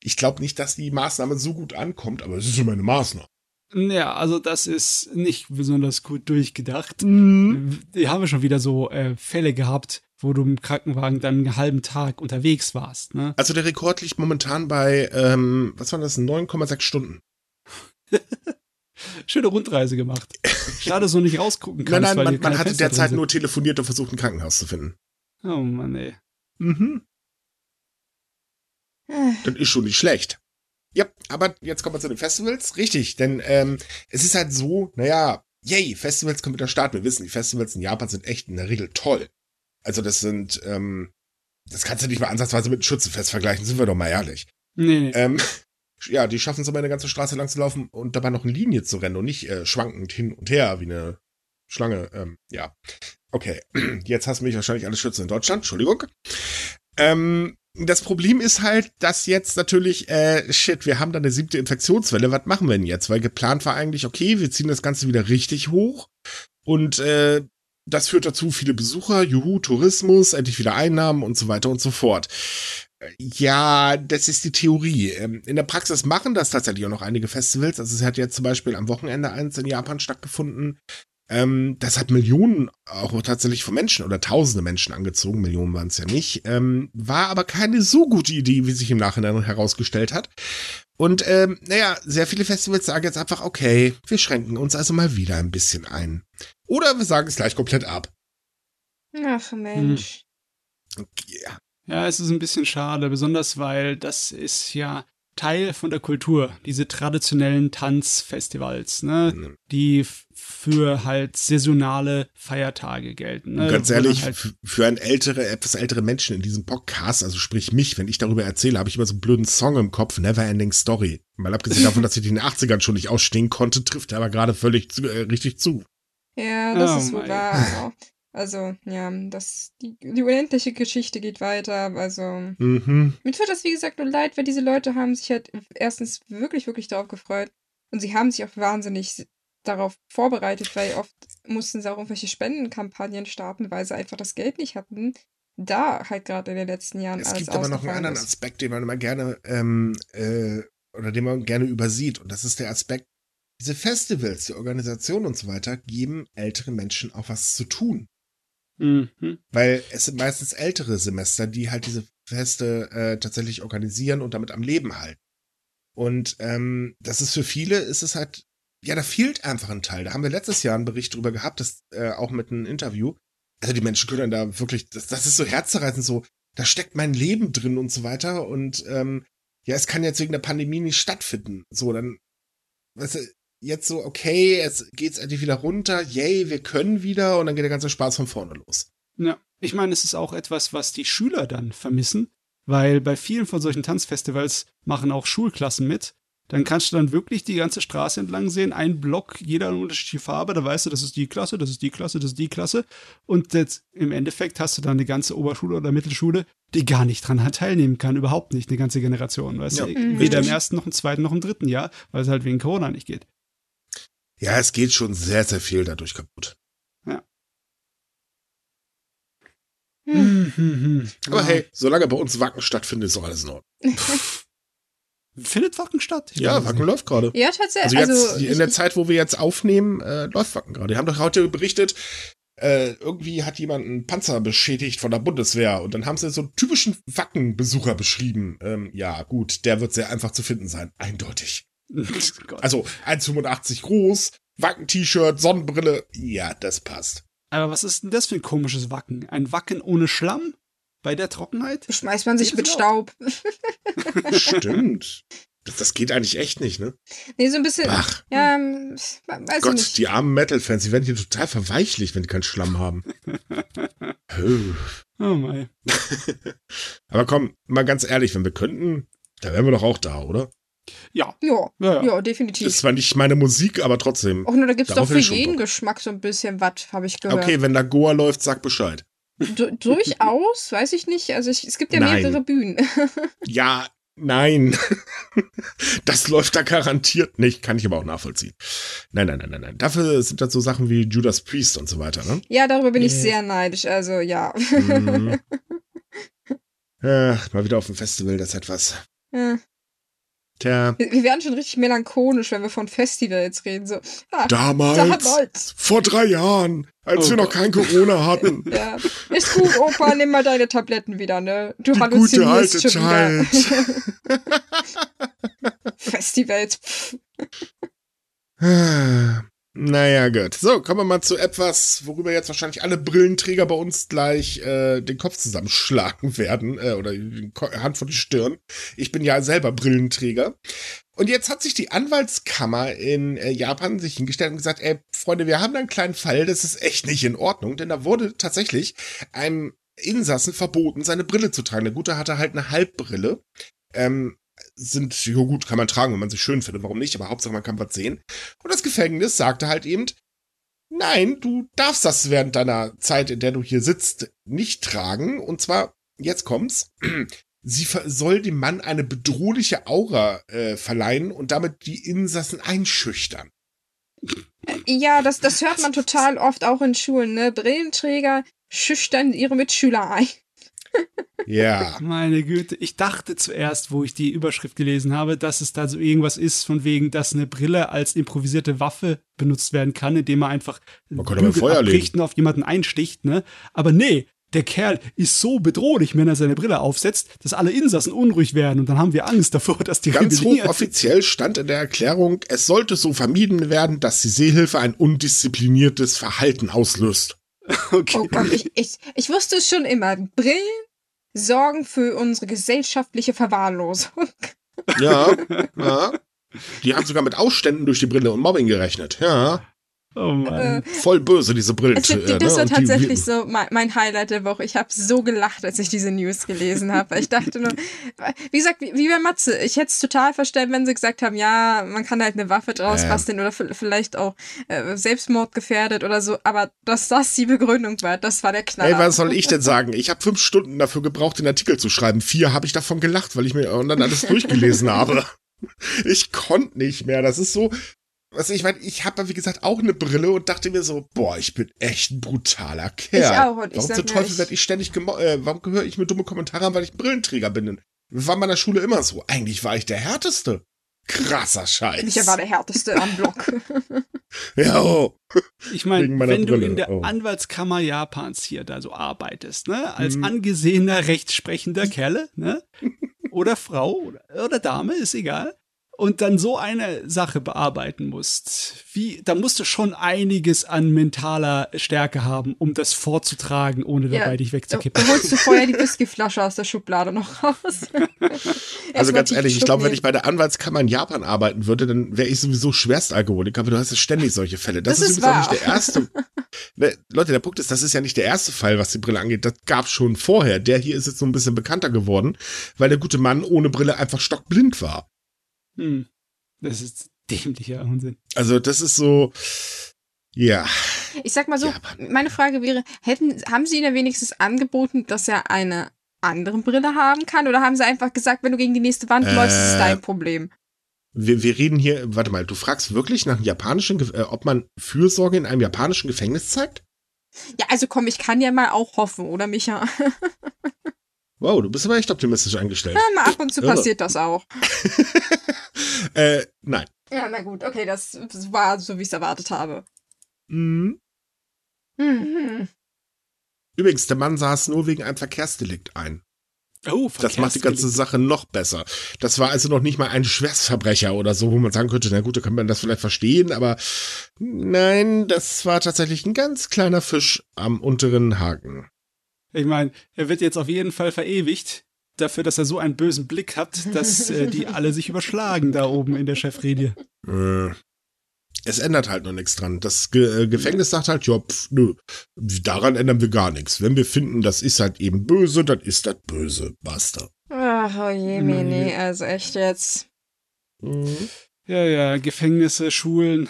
Ich glaube nicht, dass die Maßnahme so gut ankommt, aber es ist immer eine Maßnahme. Ja, also das ist nicht besonders gut durchgedacht. Mhm. Wir haben schon wieder so äh, Fälle gehabt, wo du im Krankenwagen dann einen halben Tag unterwegs warst. Ne? Also der Rekord liegt momentan bei, ähm, was waren das, 9,6 Stunden. Schöne Rundreise gemacht. Schade, dass du nicht rausgucken kannst. Nein, nein, man, man hatte derzeit nur telefoniert und versucht, ein Krankenhaus zu finden. Oh Mann, ey. Mhm. Das ist schon nicht schlecht. Ja, aber jetzt kommen wir zu den Festivals. Richtig, denn ähm, es ist halt so, naja, yay, Festivals können wieder starten. Wir wissen, die Festivals in Japan sind echt in der Regel toll. Also das sind, ähm, das kannst du nicht mal ansatzweise mit einem Schützenfest vergleichen, sind wir doch mal ehrlich. Nee. nee. Ähm, ja, die schaffen es aber eine ganze Straße lang zu laufen und dabei noch eine Linie zu rennen und nicht äh, schwankend hin und her wie eine Schlange. Ähm, ja. Okay, jetzt hast du mich wahrscheinlich alles schützen in Deutschland. Entschuldigung. Ähm, das Problem ist halt, dass jetzt natürlich, äh, shit, wir haben da eine siebte Infektionswelle. Was machen wir denn jetzt? Weil geplant war eigentlich, okay, wir ziehen das Ganze wieder richtig hoch und äh, das führt dazu, viele Besucher, juhu, Tourismus, endlich wieder Einnahmen und so weiter und so fort. Ja, das ist die Theorie. Ähm, in der Praxis machen das tatsächlich auch noch einige Festivals. Also es hat jetzt zum Beispiel am Wochenende eins in Japan stattgefunden. Ähm, das hat Millionen auch tatsächlich von Menschen oder tausende Menschen angezogen. Millionen waren es ja nicht. Ähm, war aber keine so gute Idee, wie sich im Nachhinein herausgestellt hat. Und ähm, naja, sehr viele Festivals sagen jetzt einfach, okay, wir schränken uns also mal wieder ein bisschen ein. Oder wir sagen es gleich komplett ab. Ach Mensch. Hm. Ja. Ja, es ist ein bisschen schade, besonders weil das ist ja Teil von der Kultur, diese traditionellen Tanzfestivals, ne, mhm. die für halt saisonale Feiertage gelten. Ne? Ganz ehrlich, halt für ein ältere, etwas ältere Menschen in diesem Podcast, also sprich mich, wenn ich darüber erzähle, habe ich immer so einen blöden Song im Kopf, Never Ending Story. Mal abgesehen davon, dass ich in den 80ern schon nicht ausstehen konnte, trifft er aber gerade völlig zu, äh, richtig zu. Ja, das oh ist wohl wahr. Also, ja, das, die, die unendliche Geschichte geht weiter. Also, mhm. mir tut das, wie gesagt, nur leid, weil diese Leute haben sich halt erstens wirklich, wirklich darauf gefreut. Und sie haben sich auch wahnsinnig darauf vorbereitet, weil oft mussten sie auch irgendwelche Spendenkampagnen starten, weil sie einfach das Geld nicht hatten. Da halt gerade in den letzten Jahren es alles Es gibt aber noch einen anderen ist. Aspekt, den man immer gerne ähm, äh, oder den man gerne übersieht. Und das ist der Aspekt, diese Festivals, die Organisation und so weiter, geben älteren Menschen auch was zu tun. Mhm. Weil es sind meistens ältere Semester, die halt diese Feste äh, tatsächlich organisieren und damit am Leben halten. Und ähm, das ist für viele, ist es halt, ja, da fehlt einfach ein Teil. Da haben wir letztes Jahr einen Bericht drüber gehabt, das äh, auch mit einem Interview. Also die Menschen können da wirklich, das, das ist so herzzerreißend, so, da steckt mein Leben drin und so weiter. Und ähm, ja, es kann jetzt wegen der Pandemie nicht stattfinden. So, dann, weißt du, jetzt so, okay, jetzt geht's endlich wieder runter, yay, wir können wieder und dann geht der ganze Spaß von vorne los. Ja, ich meine, es ist auch etwas, was die Schüler dann vermissen, weil bei vielen von solchen Tanzfestivals machen auch Schulklassen mit. Dann kannst du dann wirklich die ganze Straße entlang sehen, ein Block, jeder eine unterschiedliche Farbe, da weißt du, das ist die Klasse, das ist die Klasse, das ist die Klasse. Und jetzt, im Endeffekt hast du dann eine ganze Oberschule oder Mittelschule, die gar nicht dran teilnehmen kann, überhaupt nicht, eine ganze Generation, weißt ja, du? Mhm. Weder im ersten noch im zweiten noch im dritten Jahr, weil es halt wegen Corona nicht geht. Ja, es geht schon sehr, sehr viel dadurch kaputt. Ja. Hm. hm. Aber ja. hey, solange bei uns Wacken stattfindet, ist doch alles in Ordnung. Findet Wacken statt? Ich ja, Wacken nicht. läuft gerade. Ja, tatsächlich. Also, jetzt, also in der Zeit, wo wir jetzt aufnehmen, äh, läuft Wacken gerade. Die haben doch heute berichtet, äh, irgendwie hat jemand einen Panzer beschädigt von der Bundeswehr und dann haben sie so einen typischen Wacken-Besucher beschrieben. Ähm, ja, gut, der wird sehr einfach zu finden sein. Eindeutig. also 1,85 groß, Wacken-T-Shirt, Sonnenbrille. Ja, das passt. Aber was ist denn das für ein komisches Wacken? Ein Wacken ohne Schlamm? Bei der Trockenheit? Schmeißt man sich mit Staub. Stimmt. Das, das, geht eigentlich echt nicht, ne? Nee, so ein bisschen. Ach. Ja, ähm, weiß Gott, nicht. die armen Metal-Fans, die werden hier total verweichlicht, wenn die keinen Schlamm haben. oh mein. Aber komm, mal ganz ehrlich, wenn wir könnten, da wären wir doch auch da, oder? Ja. Ja, ja, ja. definitiv. Das war nicht meine Musik, aber trotzdem. Ach, nur da gibt's doch für jeden Geschmack so ein bisschen was, habe ich gehört. Okay, wenn da Goa läuft, sag Bescheid. Du, durchaus, weiß ich nicht. Also ich, es gibt ja nein. mehrere Bühnen. ja, nein. das läuft da garantiert nicht. Kann ich aber auch nachvollziehen. Nein, nein, nein, nein, nein. Dafür sind das so Sachen wie Judas Priest und so weiter, ne? Ja, darüber bin yeah. ich sehr neidisch. Also ja. Mhm. Ach, mal wieder auf dem Festival, das etwas. Ja. Tja. Wir, wir, werden schon richtig melancholisch, wenn wir von Festivals reden. So, ah, damals, damals, vor drei Jahren, als oh wir noch kein Corona hatten. ja. Ist gut, Opa, nimm mal deine Tabletten wieder, ne? Du Die gute alte schon Zeit. Festivals. Naja, gut. So, kommen wir mal zu etwas, worüber jetzt wahrscheinlich alle Brillenträger bei uns gleich äh, den Kopf zusammenschlagen werden äh, oder die Hand vor die Stirn. Ich bin ja selber Brillenträger. Und jetzt hat sich die Anwaltskammer in äh, Japan sich hingestellt und gesagt, ey, Freunde, wir haben da einen kleinen Fall, das ist echt nicht in Ordnung, denn da wurde tatsächlich einem Insassen verboten, seine Brille zu tragen. Der Gute hatte halt eine Halbbrille. Ähm, sind, ja gut, kann man tragen, wenn man sie schön findet, warum nicht, aber Hauptsache man kann was sehen. Und das Gefängnis sagte halt eben, nein, du darfst das während deiner Zeit, in der du hier sitzt, nicht tragen. Und zwar, jetzt kommt's, sie soll dem Mann eine bedrohliche Aura äh, verleihen und damit die Insassen einschüchtern. Ja, das, das hört man total oft auch in Schulen, ne? Brillenträger schüchtern ihre Mitschüler ein. Ja. Meine Güte, ich dachte zuerst, wo ich die Überschrift gelesen habe, dass es da so irgendwas ist, von wegen, dass eine Brille als improvisierte Waffe benutzt werden kann, indem man einfach man legen. auf jemanden einsticht, ne? Aber nee, der Kerl ist so bedrohlich, wenn er seine Brille aufsetzt, dass alle Insassen unruhig werden und dann haben wir Angst davor, dass die Ganz offiziell stand in der Erklärung, es sollte so vermieden werden, dass die Seehilfe ein undiszipliniertes Verhalten auslöst. Okay. Oh Gott, ich, ich, ich wusste es schon immer. Brillen sorgen für unsere gesellschaftliche Verwahrlosung. Ja, ja. Die haben sogar mit Ausständen durch die Brille und Mobbing gerechnet. Ja. Oh Mann. Äh, Voll böse, diese Brillen. Also, das ne? war tatsächlich so mein, mein, Highlight der Woche. Ich habe so gelacht, als ich diese News gelesen habe. Ich dachte nur, wie gesagt, wie, wie bei Matze, ich hätte es total verstanden, wenn sie gesagt haben, ja, man kann halt eine Waffe draus ähm. basteln oder vielleicht auch äh, Selbstmord gefährdet oder so. Aber dass das die Begründung war, das war der Knall. Ey, was soll ich denn sagen? Ich habe fünf Stunden dafür gebraucht, den Artikel zu schreiben. Vier habe ich davon gelacht, weil ich mir und dann alles durchgelesen habe. Ich konnte nicht mehr. Das ist so, also ich meine, ich habe wie gesagt auch eine Brille und dachte mir so, boah, ich bin echt ein brutaler Kerl. Ich auch. Und ich warum zum Teufel werde ich ständig äh, warum höre ich mir dumme Kommentare an, weil ich Brillenträger bin? Das war in meiner Schule immer so. Eigentlich war ich der härteste. Krasser Scheiß. Ich war der härteste am Block. ja, oh. Ich meine, wenn Brille. du in der oh. Anwaltskammer Japans hier da so arbeitest, ne, als hm. angesehener rechtsprechender Kerle, ne, oder Frau oder, oder Dame, ist egal, und dann so eine Sache bearbeiten musst, wie, da musst du schon einiges an mentaler Stärke haben, um das vorzutragen, ohne dabei ja, dich wegzukippen. Da, holst du vorher die Whiskyflasche aus der Schublade noch raus. also ganz ehrlich, ich glaube, wenn ich bei der Anwaltskammer in Japan arbeiten würde, dann wäre ich sowieso Schwerstalkoholiker, aber du hast ja ständig solche Fälle. Das, das ist, ist übrigens auch nicht der erste. Ne, Leute, der Punkt ist, das ist ja nicht der erste Fall, was die Brille angeht. Das gab schon vorher. Der hier ist jetzt so ein bisschen bekannter geworden, weil der gute Mann ohne Brille einfach stockblind war. Hm. Das ist dämlicher Unsinn. Also, das ist so. Ja. Ich sag mal so, ja, meine Frage wäre, hätten, haben Sie Ihnen wenigstens angeboten, dass er eine andere Brille haben kann? Oder haben Sie einfach gesagt, wenn du gegen die nächste Wand äh, läufst, ist es dein Problem? Wir, wir reden hier, warte mal, du fragst wirklich nach einem japanischen, äh, ob man Fürsorge in einem japanischen Gefängnis zeigt? Ja, also komm, ich kann ja mal auch hoffen, oder Micha? Wow, du bist aber echt optimistisch eingestellt. Ja, mal ab und zu Irre. passiert das auch. äh, nein. Ja, na gut, okay, das war so, wie ich es erwartet habe. Mhm. Mhm. Übrigens, der Mann saß nur wegen einem Verkehrsdelikt ein. Oh, das macht die ganze Sache noch besser. Das war also noch nicht mal ein Schwerstverbrecher oder so, wo man sagen könnte, na gut, da kann man das vielleicht verstehen, aber nein, das war tatsächlich ein ganz kleiner Fisch am unteren Haken. Ich meine, er wird jetzt auf jeden Fall verewigt dafür, dass er so einen bösen Blick hat, dass äh, die alle sich überschlagen da oben in der Chefredie. Äh, es ändert halt noch nichts dran. Das Ge äh, Gefängnis sagt halt, ja, pf, nö, daran ändern wir gar nichts. Wenn wir finden, das ist halt eben böse, dann ist das böse. Basta. Ach, oh je, nee, also echt jetzt. Mhm. Ja, ja, Gefängnisse, Schulen.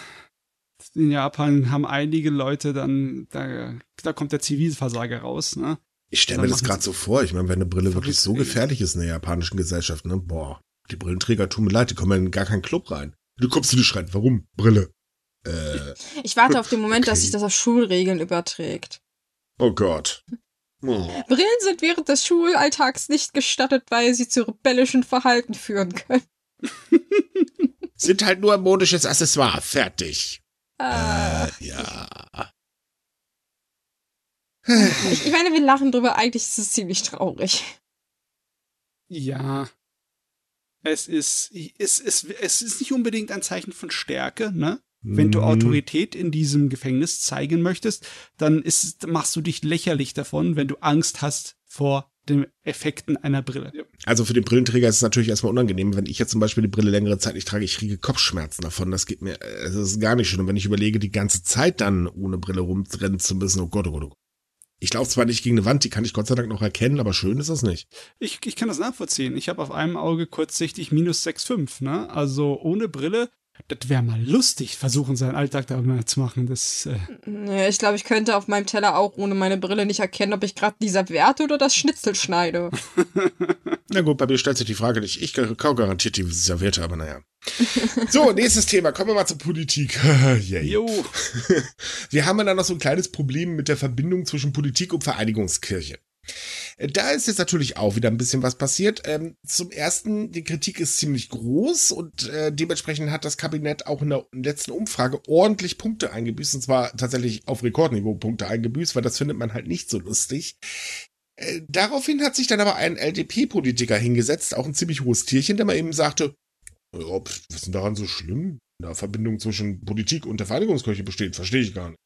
In Japan haben einige Leute dann, da, da kommt der Zivilversager raus, ne? Ich stelle mir das gerade so vor. Ich meine, wenn eine Brille wirklich so gefährlich ist in der japanischen Gesellschaft, ne? Boah, die Brillenträger tun mir leid, die kommen in gar keinen Club rein. Du kommst in die Schreien, warum? Brille. Äh, ich warte auf den Moment, okay. dass sich das auf Schulregeln überträgt. Oh Gott. Oh. Brillen sind während des Schulalltags nicht gestattet, weil sie zu rebellischen Verhalten führen können. sind halt nur ein modisches Accessoire. Fertig. Ah. Äh, ja. Ich, ich meine, wir lachen drüber, eigentlich ist es ziemlich traurig. Ja. Es ist, es, es, es ist nicht unbedingt ein Zeichen von Stärke, ne? Wenn du mhm. Autorität in diesem Gefängnis zeigen möchtest, dann ist, machst du dich lächerlich davon, wenn du Angst hast vor den Effekten einer Brille. Also für den Brillenträger ist es natürlich erstmal unangenehm. Wenn ich jetzt zum Beispiel die Brille längere Zeit nicht trage, ich kriege Kopfschmerzen davon. Das geht mir, das ist gar nicht schön. Und wenn ich überlege, die ganze Zeit dann ohne Brille rumrennen zu müssen, oh Gott, oh Gott, oh Gott. Ich laufe zwar nicht gegen eine Wand, die kann ich Gott sei Dank noch erkennen, aber schön ist das nicht. Ich, ich kann das nachvollziehen. Ich habe auf einem Auge kurzsichtig minus 6,5, ne? Also ohne Brille, das wäre mal lustig, versuchen seinen Alltag da mal zu machen. Das, äh ja, ich glaube, ich könnte auf meinem Teller auch ohne meine Brille nicht erkennen, ob ich gerade dieser Wert oder das Schnitzel schneide. Na gut, bei mir stellt sich die Frage nicht. Ich kau garantiert die Serviette, aber naja. So, nächstes Thema. Kommen wir mal zur Politik. Jo. Wir haben dann noch so ein kleines Problem mit der Verbindung zwischen Politik und Vereinigungskirche. Da ist jetzt natürlich auch wieder ein bisschen was passiert. Ähm, zum ersten, die Kritik ist ziemlich groß und äh, dementsprechend hat das Kabinett auch in der letzten Umfrage ordentlich Punkte eingebüßt und zwar tatsächlich auf Rekordniveau Punkte eingebüßt, weil das findet man halt nicht so lustig. Äh, daraufhin hat sich dann aber ein LDP-Politiker hingesetzt, auch ein ziemlich hohes Tierchen, der mal eben sagte, ja, was ist denn daran so schlimm? Da Verbindung zwischen Politik und der Vereinigungskirche besteht, verstehe ich gar nicht.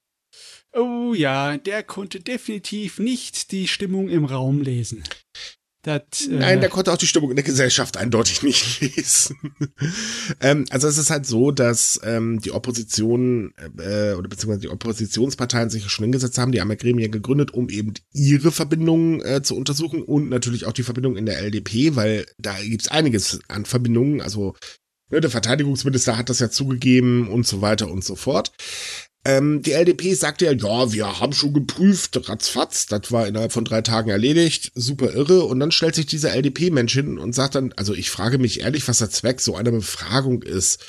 Oh ja, der konnte definitiv nicht die Stimmung im Raum lesen. Das, äh Nein, der konnte auch die Stimmung in der Gesellschaft eindeutig nicht lesen. ähm, also es ist halt so, dass ähm, die Opposition äh, oder beziehungsweise die Oppositionsparteien sich schon hingesetzt haben, die haben ja Gremien gegründet, um eben ihre Verbindungen äh, zu untersuchen und natürlich auch die Verbindung in der LDP, weil da gibt's einiges an Verbindungen. Also der Verteidigungsminister hat das ja zugegeben und so weiter und so fort. Ähm, die LDP sagte ja, ja, wir haben schon geprüft, ratzfatz, das war innerhalb von drei Tagen erledigt, super irre. Und dann stellt sich dieser LDP-Mensch hin und sagt dann, also ich frage mich ehrlich, was der Zweck so einer Befragung ist.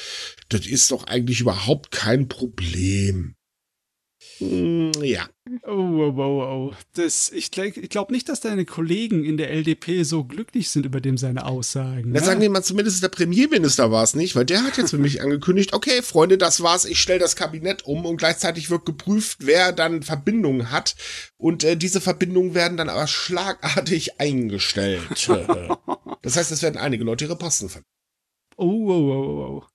Das ist doch eigentlich überhaupt kein Problem. Hm, ja. Oh, oh, oh, oh. Das, ich ich glaube nicht, dass deine Kollegen in der LDP so glücklich sind über dem seine Aussagen. Na, ne? sagen wir mal, zumindest der Premierminister war es nicht, weil der hat jetzt für mich angekündigt, okay, Freunde, das war's, ich stelle das Kabinett um und gleichzeitig wird geprüft, wer dann Verbindungen hat. Und äh, diese Verbindungen werden dann aber schlagartig eingestellt. das heißt, es werden einige Leute ihre Posten verlieren. Oh, oh, oh, oh.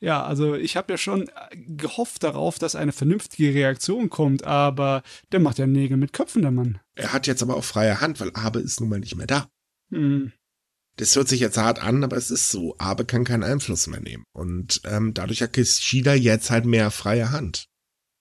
Ja, also ich habe ja schon äh, gehofft darauf, dass eine vernünftige Reaktion kommt, aber der macht ja Nägel mit Köpfen, der Mann. Er hat jetzt aber auch freie Hand, weil Abe ist nun mal nicht mehr da. Hm. Das hört sich jetzt hart an, aber es ist so. Abe kann keinen Einfluss mehr nehmen. Und ähm, dadurch hat Kishida jetzt halt mehr freie Hand.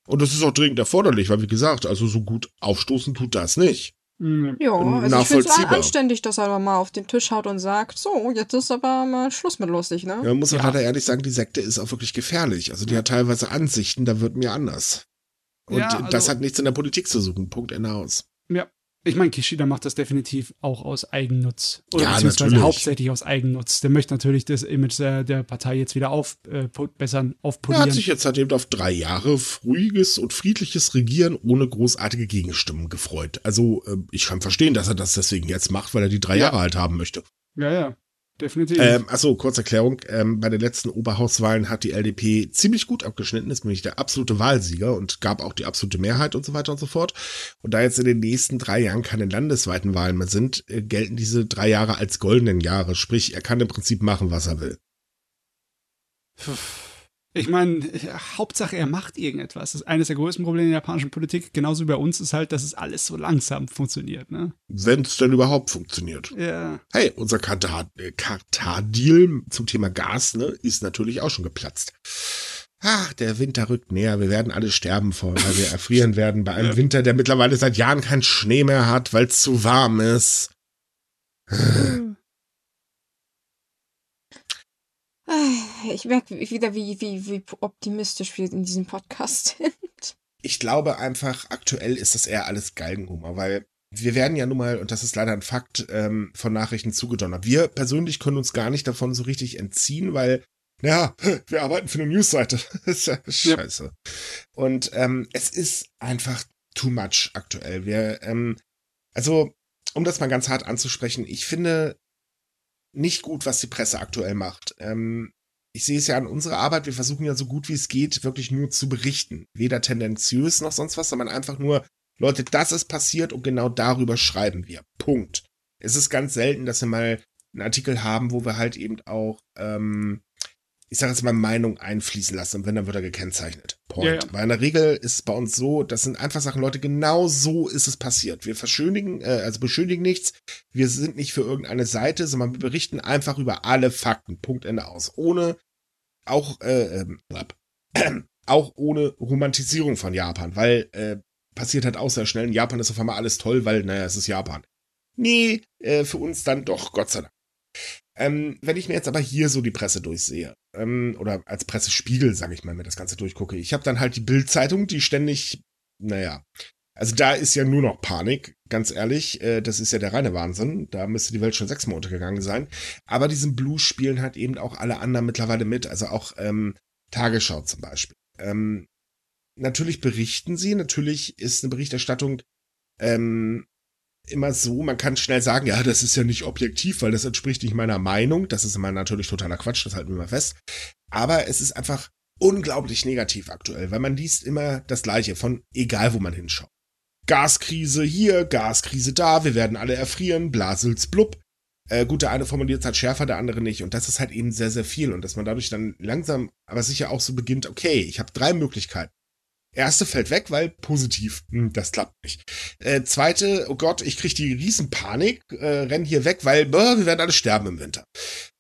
Und das ist auch dringend erforderlich, weil wie gesagt, also so gut aufstoßen tut das nicht. Mhm. Ja, also ich finde es anständig, dass er mal auf den Tisch haut und sagt, so, jetzt ist aber mal Schluss mit lustig, ne? Ja, man muss ja. halt ehrlich sagen, die Sekte ist auch wirklich gefährlich. Also die hat teilweise Ansichten, da wird mir anders. Und ja, also, das hat nichts in der Politik zu suchen. Punkt Ende aus. Ja, ich meine, Kishida macht das definitiv auch aus Eigennutz. Oder ja, beziehungsweise natürlich. hauptsächlich aus Eigennutz. Der möchte natürlich das Image der, der Partei jetzt wieder aufbessern, äh, aufpolieren. Er hat sich jetzt halt eben auf drei Jahre ruhiges und friedliches Regieren ohne großartige Gegenstimmen gefreut. Also äh, ich kann verstehen, dass er das deswegen jetzt macht, weil er die drei ja. Jahre halt haben möchte. Ja, ja. Definitiv. Ähm, achso, kurze Erklärung. Ähm, bei den letzten Oberhauswahlen hat die LDP ziemlich gut abgeschnitten, ist nämlich der absolute Wahlsieger und gab auch die absolute Mehrheit und so weiter und so fort. Und da jetzt in den nächsten drei Jahren keine landesweiten Wahlen mehr sind, äh, gelten diese drei Jahre als goldenen Jahre. Sprich, er kann im Prinzip machen, was er will. Puh. Ich meine, Hauptsache er macht irgendetwas. Das ist eines der größten Probleme in der japanischen Politik, genauso wie bei uns, ist halt, dass es alles so langsam funktioniert. Ne? Wenn es denn überhaupt funktioniert. Ja. Hey, unser Katar-Deal zum Thema Gas ne, ist natürlich auch schon geplatzt. Ach, der Winter rückt näher. Wir werden alle sterben vor, weil wir erfrieren werden bei einem ja. Winter, der mittlerweile seit Jahren keinen Schnee mehr hat, weil es zu warm ist. Ich merke wieder, wie, wie, wie optimistisch wir in diesem Podcast sind. Ich glaube einfach, aktuell ist das eher alles Galgenhumor, weil wir werden ja nun mal, und das ist leider ein Fakt, ähm, von Nachrichten zugedonnert. Wir persönlich können uns gar nicht davon so richtig entziehen, weil, ja, wir arbeiten für eine Newsseite. das ist ja scheiße. Ja. Und ähm, es ist einfach too much aktuell. Wir, ähm, also, um das mal ganz hart anzusprechen, ich finde, nicht gut, was die Presse aktuell macht. Ähm, ich sehe es ja an unserer Arbeit, wir versuchen ja so gut wie es geht, wirklich nur zu berichten. Weder tendenziös noch sonst was, sondern einfach nur, Leute, das ist passiert und genau darüber schreiben wir. Punkt. Es ist ganz selten, dass wir mal einen Artikel haben, wo wir halt eben auch ähm, ich sage jetzt mal, Meinung einfließen lassen und wenn, dann wird er gekennzeichnet. Point. Ja, ja. Weil in der Regel ist es bei uns so, das sind einfach Sachen, Leute, genau so ist es passiert. Wir verschönigen, äh, also beschönigen nichts. Wir sind nicht für irgendeine Seite, sondern wir berichten einfach über alle Fakten. Punkt, Ende aus. Ohne, auch, äh, äh, auch ohne Romantisierung von Japan, weil, äh, passiert halt auch sehr schnell. In Japan ist auf einmal alles toll, weil, naja, es ist Japan. Nee, äh, für uns dann doch, Gott sei Dank. Ähm, wenn ich mir jetzt aber hier so die Presse durchsehe, ähm, oder als Pressespiegel, sage ich mal, mir das Ganze durchgucke, ich habe dann halt die Bildzeitung, die ständig, naja, Also da ist ja nur noch Panik, ganz ehrlich. Äh, das ist ja der reine Wahnsinn. Da müsste die Welt schon sechsmal untergegangen sein. Aber diesen Blues spielen halt eben auch alle anderen mittlerweile mit. Also auch ähm, Tagesschau zum Beispiel. Ähm, natürlich berichten sie, natürlich ist eine Berichterstattung ähm, immer so, man kann schnell sagen, ja, das ist ja nicht objektiv, weil das entspricht nicht meiner Meinung. Das ist immer natürlich totaler Quatsch, das halten wir mal fest. Aber es ist einfach unglaublich negativ aktuell, weil man liest immer das Gleiche von egal, wo man hinschaut. Gaskrise hier, Gaskrise da, wir werden alle erfrieren, blasels blub. Äh, gut, der eine formuliert es halt schärfer, der andere nicht. Und das ist halt eben sehr, sehr viel. Und dass man dadurch dann langsam, aber sicher auch so beginnt, okay, ich habe drei Möglichkeiten. Erste fällt weg, weil positiv. Hm, das klappt nicht. Äh, zweite, oh Gott, ich krieg die Riesenpanik, äh, renn hier weg, weil boah, wir werden alle sterben im Winter.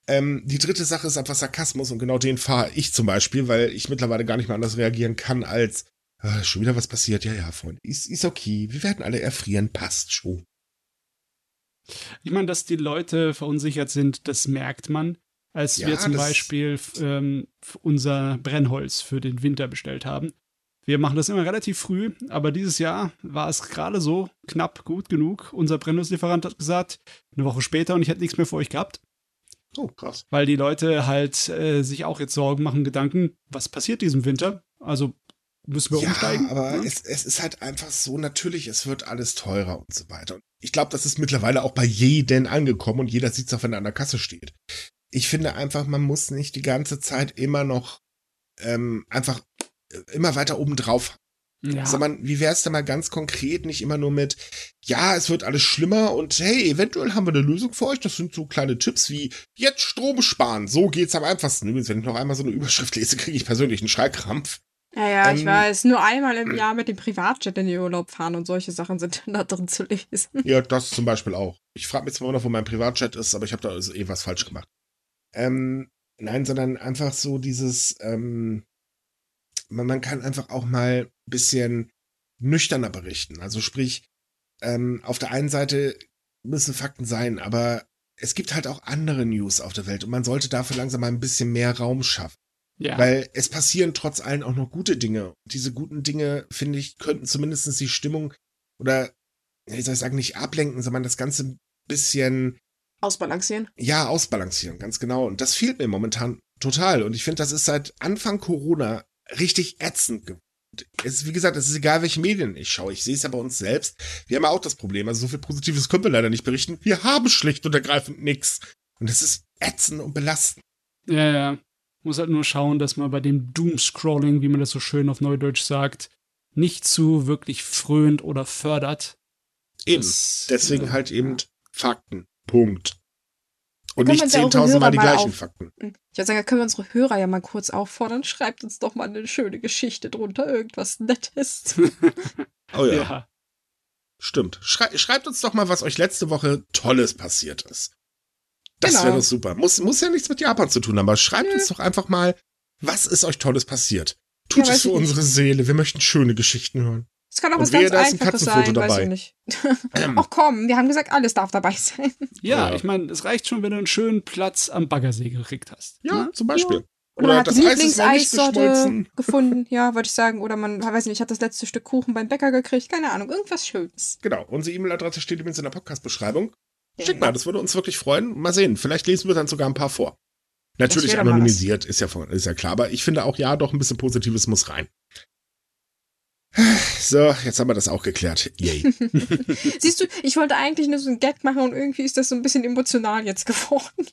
Ähm, die dritte Sache ist einfach Sarkasmus und genau den fahre ich zum Beispiel, weil ich mittlerweile gar nicht mehr anders reagieren kann als äh, schon wieder was passiert. Ja, ja, Freunde, ist, ist okay. Wir werden alle erfrieren, passt schon. Ich meine, dass die Leute verunsichert sind, das merkt man. Als ja, wir zum Beispiel ähm, unser Brennholz für den Winter bestellt haben. Wir machen das immer relativ früh, aber dieses Jahr war es gerade so knapp gut genug. Unser Brennholzlieferant hat gesagt, eine Woche später und ich hätte nichts mehr für euch gehabt. Oh, krass. Weil die Leute halt äh, sich auch jetzt Sorgen machen, Gedanken, was passiert diesem Winter? Also müssen wir ja, umsteigen. Aber ja? es, es ist halt einfach so, natürlich, es wird alles teurer und so weiter. Und ich glaube, das ist mittlerweile auch bei jedem angekommen und jeder sieht es auch, wenn er an der Kasse steht. Ich finde einfach, man muss nicht die ganze Zeit immer noch ähm, einfach immer weiter oben drauf. Ja. Sag mal, wie wär's denn mal ganz konkret, nicht immer nur mit, ja, es wird alles schlimmer und hey, eventuell haben wir eine Lösung für euch. Das sind so kleine Tipps wie jetzt Strom sparen. So geht's am einfachsten. Übrigens, wenn ich noch einmal so eine Überschrift lese, kriege ich persönlich einen Schreikrampf. Ja, ja, ähm, ich weiß. Nur einmal im Jahr mit dem Privatjet in den Urlaub fahren und solche Sachen sind da drin zu lesen. Ja, das zum Beispiel auch. Ich frage mich zwar noch, wo mein Privatjet ist, aber ich habe da also eh was falsch gemacht. Ähm, nein, sondern einfach so dieses, ähm, man kann einfach auch mal ein bisschen nüchterner berichten. Also sprich, ähm, auf der einen Seite müssen Fakten sein, aber es gibt halt auch andere News auf der Welt und man sollte dafür langsam mal ein bisschen mehr Raum schaffen. Ja. Weil es passieren trotz allem auch noch gute Dinge. Diese guten Dinge, finde ich, könnten zumindest die Stimmung oder, wie soll ich sagen, nicht ablenken, sondern das Ganze ein bisschen ausbalancieren. Ja, ausbalancieren, ganz genau. Und das fehlt mir momentan total. Und ich finde, das ist seit Anfang Corona richtig ätzend geworden. Es ist, wie gesagt, es ist egal, welche Medien ich schaue. Ich sehe es ja bei uns selbst. Wir haben ja auch das Problem. Also so viel Positives können wir leider nicht berichten. Wir haben schlicht und ergreifend nichts. Und es ist ätzend und belastend. Ja, ja. Muss halt nur schauen, dass man bei dem Doomscrolling, wie man das so schön auf Neudeutsch sagt, nicht zu wirklich frönt oder fördert. Eben. Das, Deswegen äh, halt eben Fakten. Punkt. Und nicht 10.000 Mal die gleichen auf, Fakten. Hm. Ich würde sagen, da können wir unsere Hörer ja mal kurz auffordern. Schreibt uns doch mal eine schöne Geschichte drunter, irgendwas Nettes. oh ja. ja. Stimmt. Schrei schreibt uns doch mal, was euch letzte Woche Tolles passiert ist. Das genau. wäre doch super. Muss, muss ja nichts mit Japan zu tun haben, aber schreibt ja. uns doch einfach mal, was ist euch Tolles passiert. Tut ja, es für unsere nicht. Seele. Wir möchten schöne Geschichten hören. Es kann auch was ganz Einfaches sein, dabei. weiß ich nicht. Ach komm, wir haben gesagt, alles darf dabei sein. Ja, ja. ich meine, es reicht schon, wenn du einen schönen Platz am Baggersee gekriegt hast. Ja, ne? zum Beispiel. Ja. Oder, Oder hat das die Lieblingseissorte gefunden, ja, wollte ich sagen. Oder man, weiß nicht, hat das letzte Stück Kuchen beim Bäcker gekriegt. Keine Ahnung, irgendwas Schönes. Genau, unsere E-Mail-Adresse steht übrigens in der Podcast-Beschreibung. Schick mal, das würde uns wirklich freuen. Mal sehen, vielleicht lesen wir dann sogar ein paar vor. Natürlich anonymisiert, ist ja, ist ja klar, aber ich finde auch, ja, doch ein bisschen Positives muss rein. So, jetzt haben wir das auch geklärt. Yay. Siehst du, ich wollte eigentlich nur so ein Gag machen und irgendwie ist das so ein bisschen emotional jetzt geworden.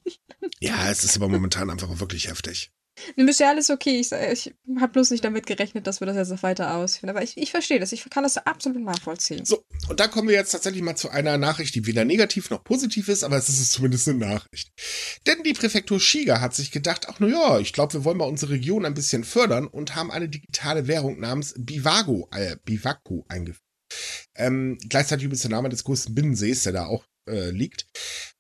ja, es ist aber momentan einfach wirklich heftig. Ist ja alles okay. Ich, ich habe bloß nicht damit gerechnet, dass wir das jetzt noch weiter ausführen. Aber ich, ich verstehe das. Ich kann das absolut nachvollziehen. So, und da kommen wir jetzt tatsächlich mal zu einer Nachricht, die weder negativ noch positiv ist, aber es ist zumindest eine Nachricht. Denn die Präfektur Shiga hat sich gedacht, ach naja, ich glaube, wir wollen mal unsere Region ein bisschen fördern und haben eine digitale Währung namens Bivago, äh, Bivaco eingeführt. Ähm, gleichzeitig übrigens der Name des größten Binnensees, der da auch äh, liegt.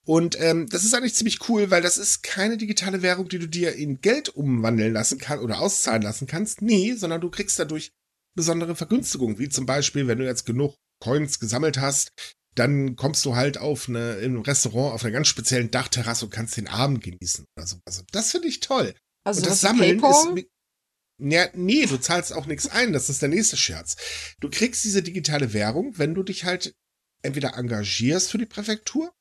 Und ähm, das ist eigentlich ziemlich cool, weil das ist keine digitale Währung, die du dir in Geld umwandeln lassen kannst oder auszahlen lassen kannst. Nee, sondern du kriegst dadurch besondere Vergünstigungen, wie zum Beispiel, wenn du jetzt genug Coins gesammelt hast, dann kommst du halt auf eine, im Restaurant auf einer ganz speziellen Dachterrasse und kannst den Abend genießen oder so. Also das finde ich toll. Also und das Sammeln ist Ja, nee, du zahlst auch nichts ein. Das ist der nächste Scherz. Du kriegst diese digitale Währung, wenn du dich halt entweder engagierst für die Präfektur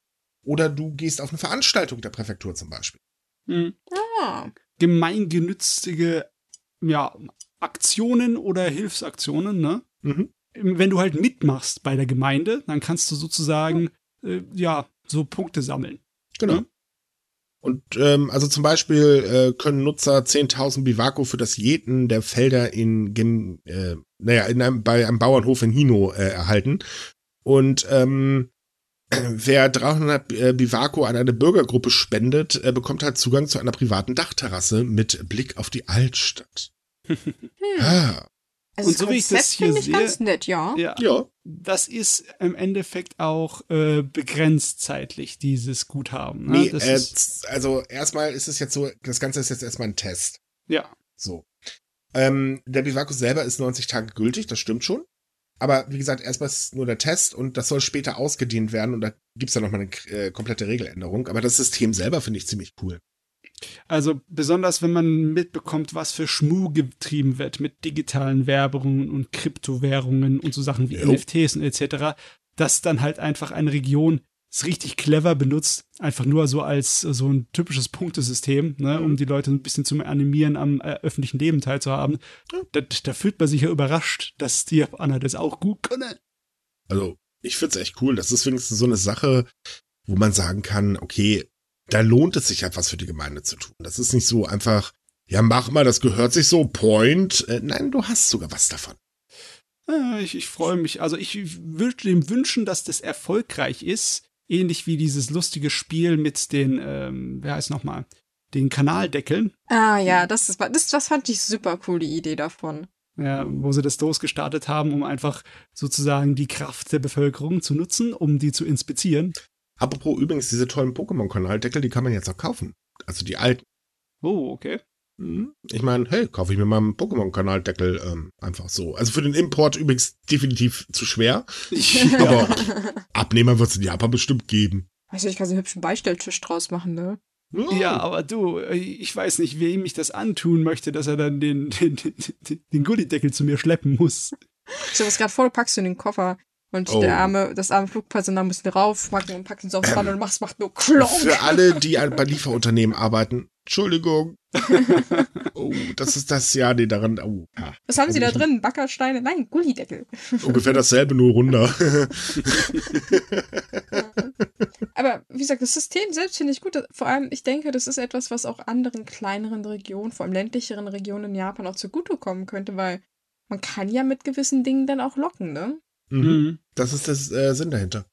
oder du gehst auf eine Veranstaltung der Präfektur zum Beispiel. Mhm. Ah. Gemeinnützige ja, Aktionen oder Hilfsaktionen, ne? Mhm. Wenn du halt mitmachst bei der Gemeinde, dann kannst du sozusagen, äh, ja, so Punkte sammeln. Genau. Mhm. Und ähm, also zum Beispiel äh, können Nutzer 10.000 Bivaco für das Jäten der Felder in, Gem, äh, naja, in einem, bei einem Bauernhof in Hino äh, erhalten. Und ähm, wer 300 äh, Bivaco an eine Bürgergruppe spendet, äh, bekommt halt Zugang zu einer privaten Dachterrasse mit Blick auf die Altstadt. Hm. Ah, Also Und so wie ich das hier finde ich sehe- ganz nett, ja. Ja. ja. Das ist im Endeffekt auch äh, begrenzt zeitlich, dieses Guthaben. Ne? Nee, das äh, also erstmal ist es jetzt so, das Ganze ist jetzt erstmal ein Test. ja. So. Ähm, der Bivaco selber ist 90 Tage gültig, das stimmt schon. Aber wie gesagt, erstmal ist es nur der Test und das soll später ausgedehnt werden und da gibt's dann nochmal eine äh, komplette Regeländerung. Aber das System selber finde ich ziemlich cool. Also besonders, wenn man mitbekommt, was für Schmu getrieben wird mit digitalen Werbungen und Kryptowährungen und so Sachen wie Jo. NFTs und etc., dass dann halt einfach eine Region es richtig clever benutzt, einfach nur so als so ein typisches Punktesystem, ne, um die Leute ein bisschen zu animieren, am äh, öffentlichen Leben teilzuhaben. Da, da fühlt man sich ja überrascht, dass die Japaner das auch gut können. Also, ich find's echt cool. Das ist wenigstens so eine Sache, wo man sagen kann, okay, da lohnt es sich etwas für die Gemeinde zu tun. Das ist nicht so einfach, ja, mach mal, das gehört sich so, point. Äh, nein, du hast sogar was davon. Ja, ich, ich freue mich. Also ich würde dem wünschen, dass das erfolgreich ist. Ähnlich wie dieses lustige Spiel mit den, ähm, wer heißt nochmal, den Kanaldeckeln, Ah ja, das ist das, das fand ich super cool, die Idee davon. ja, wo sie das losgestartet haben, um einfach sozusagen die Kraft der Bevölkerung zu nutzen, um die zu inspizieren. Apropos übrigens, diese tollen Pokémon-Kanaldeckel, die kann man jetzt auch kaufen. Also die alten. Oh, okay. Mhm. Ich meine, hey, kaufe ich mir mal einen Pokémon-Kanaldeckel ähm, einfach so. Also für den Import übrigens definitiv zu schwer. Aber Abnehmer wird es in Japan bestimmt geben. Weißt du, ich kann so einen hübschen Beistelltisch draus machen, ne? Ja, aber du, ich weiß nicht, wem ich das antun möchte, dass er dann den, den, den, den Gullideckel zu mir schleppen muss. Ich hab das gerade packst du in den Koffer. Und Oh. der arme, das arme Flugpersonal muss den raufpacken und packt ihn so aufs Band und machst, macht nur Klonk. Für alle, die bei Lieferunternehmen arbeiten, Entschuldigung. oh, das ist das, ja, nee, daran, oh, ja. Was haben sie da Also drin? Backersteine? Nein, Gullideckel. Ungefähr dasselbe, nur runder. Aber wie gesagt, das System selbst finde ich gut. Vor allem, ich denke, das ist etwas, was auch anderen kleineren Regionen, vor allem ländlicheren Regionen in Japan auch zugutekommen könnte, weil man kann ja mit gewissen Dingen dann auch locken, ne? mhm. Das ist das äh, Sinn dahinter.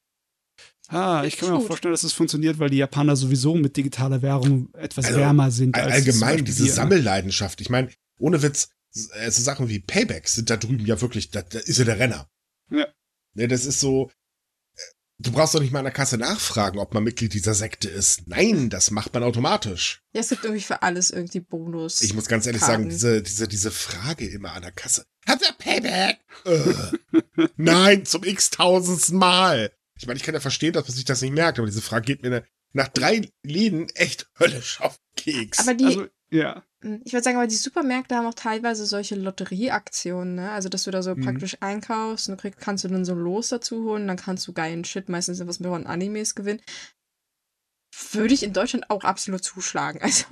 Ah, ich kann mir auch vorstellen, dass es funktioniert, weil die Japaner sowieso mit digitaler Währung etwas Also, wärmer sind. All- Allgemein, diese wir. Sammelleidenschaft. Ich meine, ohne Witz, äh, so Sachen wie Paybacks sind da drüben ja wirklich, da, da ist ja der Renner. Ja. Ne, das ist so, äh, du brauchst doch nicht mal an der Kasse nachfragen, ob man Mitglied dieser Sekte ist. Nein, das macht man automatisch. Ja, es gibt irgendwie für alles irgendwie Bonus. Ich muss ganz ehrlich Karten. sagen, diese, diese, diese Frage immer an der Kasse. Hat er Payback? Äh, nein, zum x-tausendsten Mal. Ich meine, ich kann ja verstehen, dass man sich das nicht merkt, aber diese Frage geht mir nach drei Läden echt höllisch auf den Keks. Aber die, Also, ja. Hm, Ich würde sagen, aber die Supermärkte haben auch teilweise solche Lotterieaktionen, ne? Also, dass du da so Mhm. praktisch einkaufst und du kriegst, kannst du dann so ein Los dazu holen, dann kannst du geilen Shit, meistens etwas mehr von Animes gewinnen. Würde ich in Deutschland auch absolut zuschlagen. Also,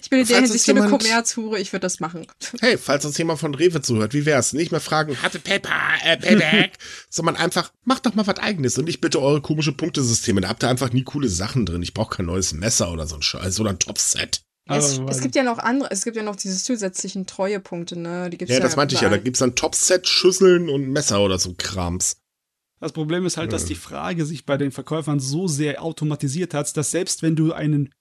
ich bin in der Hinsicht so eine Kommerzhure, ich würde das machen. Hey, falls uns jemand von Rewe zuhört, wie wär's? Nicht mehr fragen, hatte Paypal, äh, Payback, sondern einfach, macht doch mal was eigenes und ich bitte eure komische Punktesysteme. Da habt ihr einfach nie coole Sachen drin. Ich brauche kein neues Messer oder so ein Scheiß oder ein Topset. Es, es gibt ja noch andere, es gibt ja noch diese zusätzlichen Treuepunkte, ne? Die gibt's Ja, ja, das meinte ich ja. Da gibt's dann Topset, Schüsseln und Messer oder so Krams. Das Problem ist halt, dass Ja. die Frage sich bei den Verkäufern so sehr automatisiert hat, dass selbst wenn du einen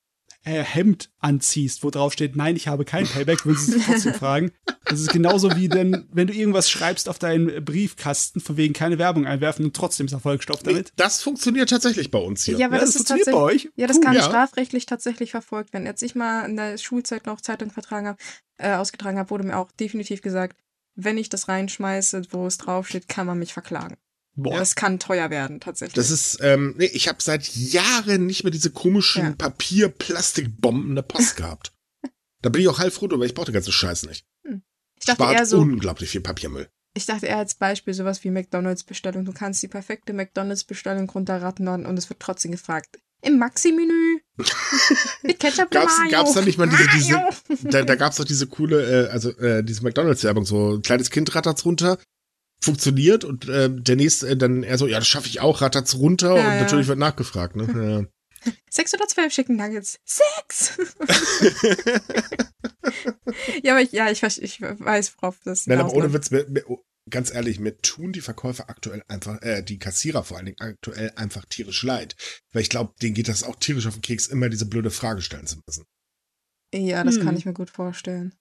äh, Hemd anziehst, wo drauf steht, nein, ich habe kein Payback, würden sie sich trotzdem fragen. Das ist genauso wie denn, wenn du irgendwas schreibst auf deinen Briefkasten, von wegen keine Werbung einwerfen und trotzdem ist Erfolgstoff Nee, damit. das funktioniert tatsächlich bei uns hier. Ja, aber Ja, das, das ist funktioniert bei tatsächlich. euch. Ja, das Cool. kann ja. strafrechtlich tatsächlich verfolgt werden. Als ich mal in der Schulzeit noch Zeitung vertragen habe, äh, ausgetragen habe, wurde mir auch definitiv gesagt, wenn ich das reinschmeiße, wo es draufsteht, kann man mich verklagen. Boah. Das kann teuer werden, tatsächlich. Das ist, ähm, nee, ich habe seit Jahren nicht mehr diese komischen Ja. Papier-Plastikbomben in der Post gehabt. Da bin ich auch heilfroh drüber, ich brauche den ganzen Scheiß nicht. Hm. Ich dachte Spart eher so, unglaublich viel Papiermüll. Ich dachte eher als Beispiel sowas wie McDonalds-Bestellung. Du kannst die perfekte McDonalds-Bestellung runterraten und es wird trotzdem gefragt. Im Maxi-Menü. Mit Ketchup gab's, Mayo. Gab's da nicht mal diese, diese da, da gab's doch diese coole, äh, also äh, diese McDonalds-Werbung, so ein kleines Kind rattert's runter, funktioniert und äh, der nächste äh, dann er so, ja, das schaffe ich auch, rattert's runter ja, und ja. natürlich wird nachgefragt, ne? Ja. Sechs oder zwölf Chicken Nuggets? Sechs! ja, aber ich, ja, ich, ich weiß, worauf das Nein, aber ohne Witz, mir, mir, ganz ehrlich, mir tun die Verkäufer aktuell einfach, äh, die Kassierer vor allen Dingen aktuell einfach tierisch leid. Weil ich glaube, denen geht das auch tierisch auf den Keks, immer diese blöde Frage stellen zu müssen. Ja, das hm. kann ich mir gut vorstellen.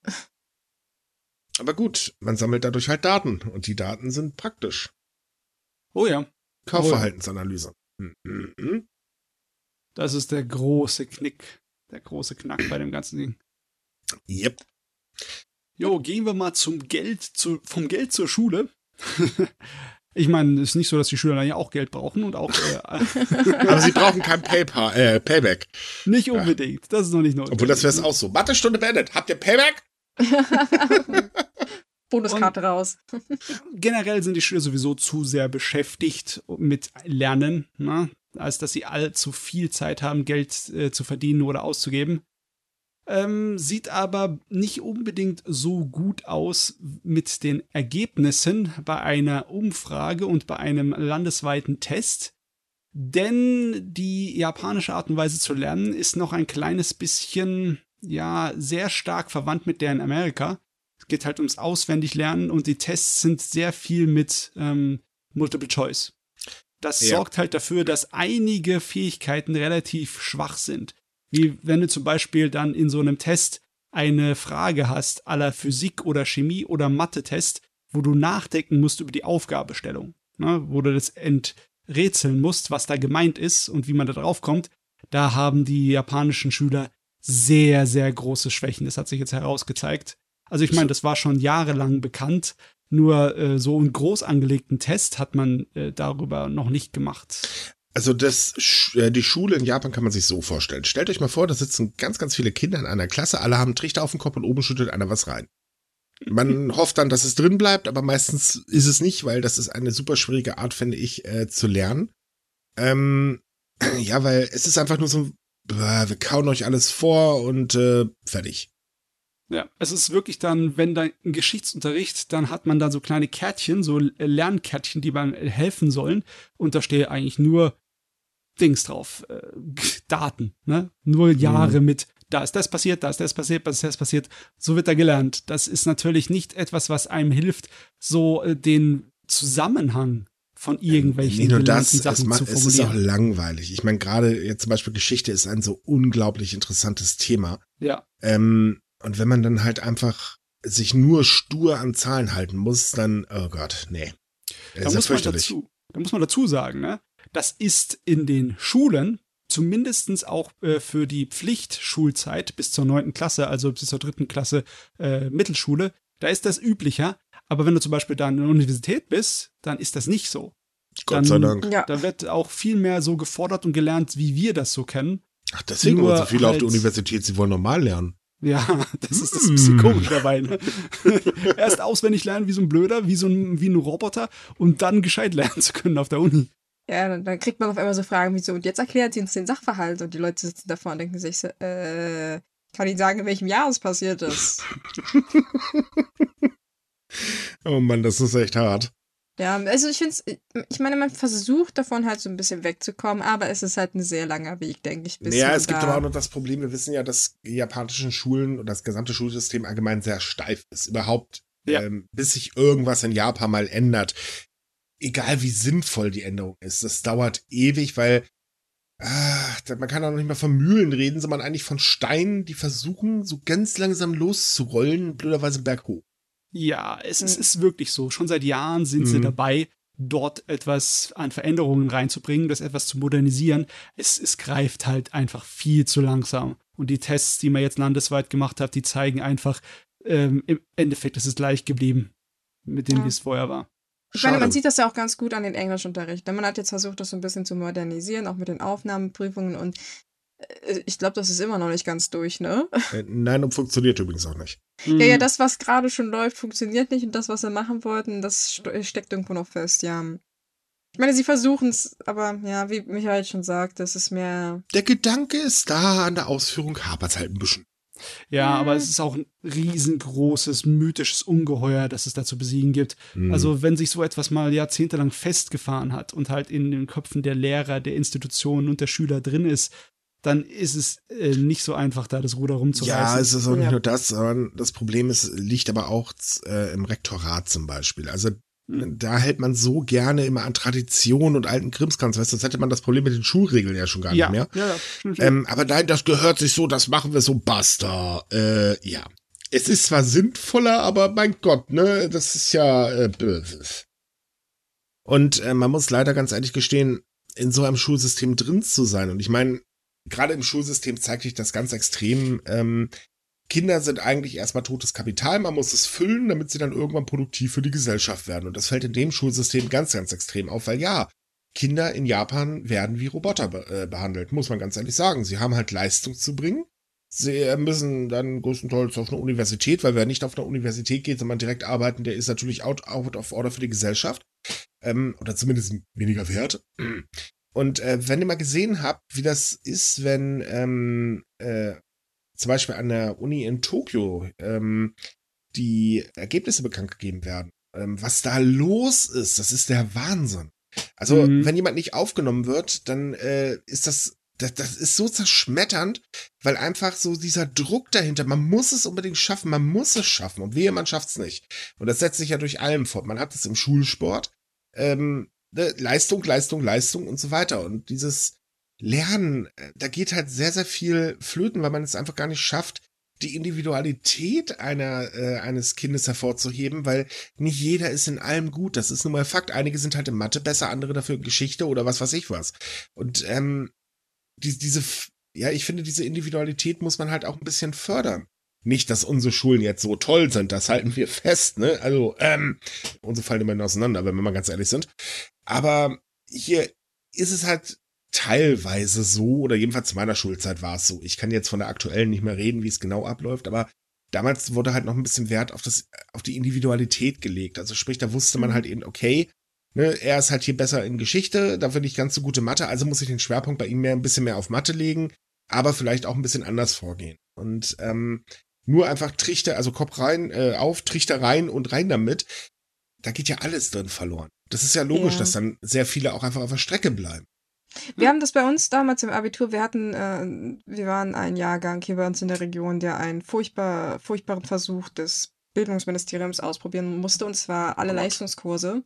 Aber gut, man sammelt dadurch halt Daten und die Daten sind praktisch. Oh ja. Kaufverhaltensanalyse. Mhm. Das ist der große Knick, der große Knack bei dem ganzen Ding. Yep. Jo, gehen wir mal zum Geld, zu, vom Geld zur Schule. ich meine, es ist nicht so, dass die Schüler dann ja auch Geld brauchen und auch. Äh, Aber sie brauchen kein Paypal, äh, Payback. Nicht unbedingt. Das ist noch nicht notwendig. Obwohl, das wäre es auch so. Mathestunde beendet. Habt ihr Payback? Bonuskarte und raus. generell sind die Schüler sowieso zu sehr beschäftigt mit Lernen, ne? als dass sie allzu viel Zeit haben, Geld äh, zu verdienen oder auszugeben. Ähm, sieht aber nicht unbedingt so gut aus mit den Ergebnissen bei einer Umfrage und bei einem landesweiten Test. Denn die japanische Art und Weise zu lernen ist noch ein kleines bisschen, ja, sehr stark verwandt mit der in Amerika. Es geht halt ums Auswendiglernen und die Tests sind sehr viel mit ähm, Multiple Choice. Das ja. sorgt halt dafür, dass einige Fähigkeiten relativ schwach sind. Wie wenn du zum Beispiel dann in so einem Test eine Frage hast, aller Physik oder Chemie oder Mathe-Test, wo du nachdenken musst über die Aufgabestellung, ne, wo du das enträtseln musst, was da gemeint ist und wie man da drauf kommt. Da haben die japanischen Schüler sehr, sehr große Schwächen. Das hat sich jetzt herausgezeigt. Also ich meine, das war schon jahrelang bekannt, nur äh, so einen groß angelegten Test hat man äh, darüber noch nicht gemacht. Also das, äh, die Schule in Japan kann man sich so vorstellen. Stellt euch mal vor, da sitzen ganz, ganz viele Kinder in einer Klasse, alle haben Trichter auf dem Kopf und oben schüttet einer was rein. Man hofft dann, dass es drin bleibt, aber meistens ist es nicht, weil das ist eine super schwierige Art, finde ich, äh, zu lernen. Ähm, ja, weil es ist einfach nur so, wir kauen euch alles vor und äh, fertig. Ja, es ist wirklich dann, wenn da ein Geschichtsunterricht, dann hat man da so kleine Kärtchen, so Lernkärtchen, die man helfen sollen. Und da stehe eigentlich nur Dings drauf, äh, Daten, ne? Nur Jahre mhm. mit, da ist das passiert, da ist das passiert, da ist das passiert. So wird da gelernt. Das ist natürlich nicht etwas, was einem hilft, so äh, den Zusammenhang von irgendwelchen Nicht nur das, Sachen es, zu formulieren. Es ist auch langweilig. Ich meine, gerade jetzt zum Beispiel Geschichte ist ein so unglaublich interessantes Thema. Ja. Ähm, und wenn man dann halt einfach sich nur stur an Zahlen halten muss, dann, oh Gott, nee. Da muss, man dazu, da muss man dazu sagen, ne? Das ist in den Schulen, zumindestens auch äh, für die Pflichtschulzeit bis zur neunten Klasse, also bis zur dritten Klasse äh, Mittelschule, da ist das üblicher. Aber wenn du zum Beispiel da an der Universität bist, dann ist das nicht so. Gott dann, sei Dank. Ja. Da wird auch viel mehr so gefordert und gelernt, wie wir das so kennen. Ach, deswegen Nur so viele halt, auf der Universität, sie wollen normal lernen. Ja, das ist das bisschen komisch dabei. Ne? Erst auswendig lernen wie so ein Blöder, wie so ein, wie ein Roboter und dann gescheit lernen zu können auf der Uni. Ja, dann, dann kriegt man auf einmal so Fragen wie so, und jetzt erklärt sie uns den Sachverhalt und die Leute sitzen davor und denken sich so, äh, kann Ihnen sagen, in welchem Jahr es passiert ist. oh Mann, das ist echt hart. Ja, also ich finde es, ich meine, man versucht davon halt so ein bisschen wegzukommen, aber es ist halt ein sehr langer Weg, denke ich. Bis ja, es gibt aber auch noch das Problem, wir wissen ja, dass die japanischen Schulen und das gesamte Schulsystem allgemein sehr steif ist. Überhaupt, ja. ähm, bis sich irgendwas in Japan mal ändert. Egal wie sinnvoll die Änderung ist, das dauert ewig, weil ah, man kann auch noch nicht mal von Mühlen reden, sondern eigentlich von Steinen, die versuchen, so ganz langsam loszurollen, blöderweise berghoch. Ja, es, es ist wirklich so. Schon seit Jahren sind mhm. sie dabei, dort etwas an Veränderungen reinzubringen, das etwas zu modernisieren. Es, es greift halt einfach viel zu langsam. Und die Tests, die man jetzt landesweit gemacht hat, die zeigen einfach, ähm, im Endeffekt ist es gleich geblieben mit dem, ja. wie es vorher war. Ich meine, man sieht das ja auch ganz gut an den Englischunterricht. Man hat jetzt versucht, das so ein bisschen zu modernisieren, auch mit den Aufnahmeprüfungen und ich glaube, das ist immer noch nicht ganz durch, ne? Äh, nein, und funktioniert übrigens auch nicht. Ja, ja, hm. das, was gerade schon läuft, funktioniert nicht und das, was sie machen wollten, das steckt irgendwo noch fest, ja. Ich meine, sie versuchen es, aber ja, wie Michael schon sagt, das ist mehr. Der Gedanke ist da, an der Ausführung hapert halt ein bisschen. Ja, mhm. aber es ist auch ein riesengroßes, mythisches Ungeheuer, das es da zu besiegen gibt. Mhm. Also, wenn sich so etwas mal jahrzehntelang festgefahren hat und halt in den Köpfen der Lehrer, der Institutionen und der Schüler drin ist, dann ist es äh, nicht so einfach, da das Ruder rumzureißen. Ja, es ist auch nicht ja. nur das, sondern das Problem ist, liegt aber auch äh, im Rektorat zum Beispiel. Also da hält man so gerne immer an Tradition und alten Krimskrams weißt sonst hätte man das Problem mit den Schulregeln ja schon gar ja, nicht mehr. Ja, ja, ähm, aber nein, das gehört sich so, das machen wir so, basta. Äh, ja. Es ist zwar sinnvoller, aber mein Gott, ne, das ist ja äh, Und äh, man muss leider ganz ehrlich gestehen, in so einem Schulsystem drin zu sein. Und ich meine, gerade im Schulsystem zeigt sich das ganz extrem, ähm, Kinder sind eigentlich erstmal totes Kapital, man muss es füllen, damit sie dann irgendwann produktiv für die Gesellschaft werden. Und das fällt in dem Schulsystem ganz, ganz extrem auf, weil ja, Kinder in Japan werden wie Roboter be äh, behandelt, muss man ganz ehrlich sagen. Sie haben halt Leistung zu bringen. Sie müssen dann größtenteils auf eine Universität, weil wer nicht auf eine Universität geht, sondern direkt arbeiten, der ist natürlich out, out of order für die Gesellschaft. Ähm, oder zumindest weniger wert. Und äh, wenn ihr mal gesehen habt, wie das ist, wenn ähm, äh, zum Beispiel an der Uni in Tokio ähm, die Ergebnisse bekannt gegeben werden. Ähm, was da los ist, das ist der Wahnsinn. Also, mhm. wenn jemand nicht aufgenommen wird, dann äh, ist das, das, das ist so zerschmetternd, weil einfach so dieser Druck dahinter, man muss es unbedingt schaffen, man muss es schaffen und wehe, man schafft es nicht. Und das setzt sich ja durch allem fort. Man hat es im Schulsport, ähm, Leistung, Leistung, Leistung und so weiter. Und dieses, Lernen, äh, da geht halt sehr, sehr viel flöten, weil man es einfach gar nicht schafft, die Individualität einer, äh, eines Kindes hervorzuheben, weil nicht jeder ist in allem gut. Das ist nun mal Fakt. Einige sind halt in Mathe besser, andere dafür in Geschichte oder was weiß ich was. Und ähm, die, diese, ja, ich finde, diese Individualität muss man halt auch ein bisschen fördern. Nicht, dass unsere Schulen jetzt so toll sind, das halten wir fest, ne? Also, ähm, unsere fallen immer auseinander, wenn wir mal ganz ehrlich sind. Aber hier ist es halt teilweise so, oder jedenfalls zu meiner Schulzeit war es so. Ich kann jetzt von der aktuellen nicht mehr reden, wie es genau abläuft, aber damals wurde halt noch ein bisschen Wert auf das, auf die Individualität gelegt. Also sprich, da wusste man mhm. halt eben, okay, ne, er ist halt hier besser in Geschichte, dafür nicht ganz so gute Mathe, also muss ich den Schwerpunkt bei ihm mehr ein bisschen mehr auf Mathe legen, aber vielleicht auch ein bisschen anders vorgehen. Und ähm, nur einfach Trichter, also Kopf rein, äh, auf, Trichter rein und rein damit, da geht ja alles drin verloren. Das ist ja logisch, ja. dass dann sehr viele auch einfach auf der Strecke bleiben. Wir haben das bei uns damals im Abitur, wir hatten, äh, wir waren ein Jahrgang hier bei uns in der Region, der einen furchtbar, furchtbaren Versuch des Bildungsministeriums ausprobieren musste, und zwar alle Leistungskurse.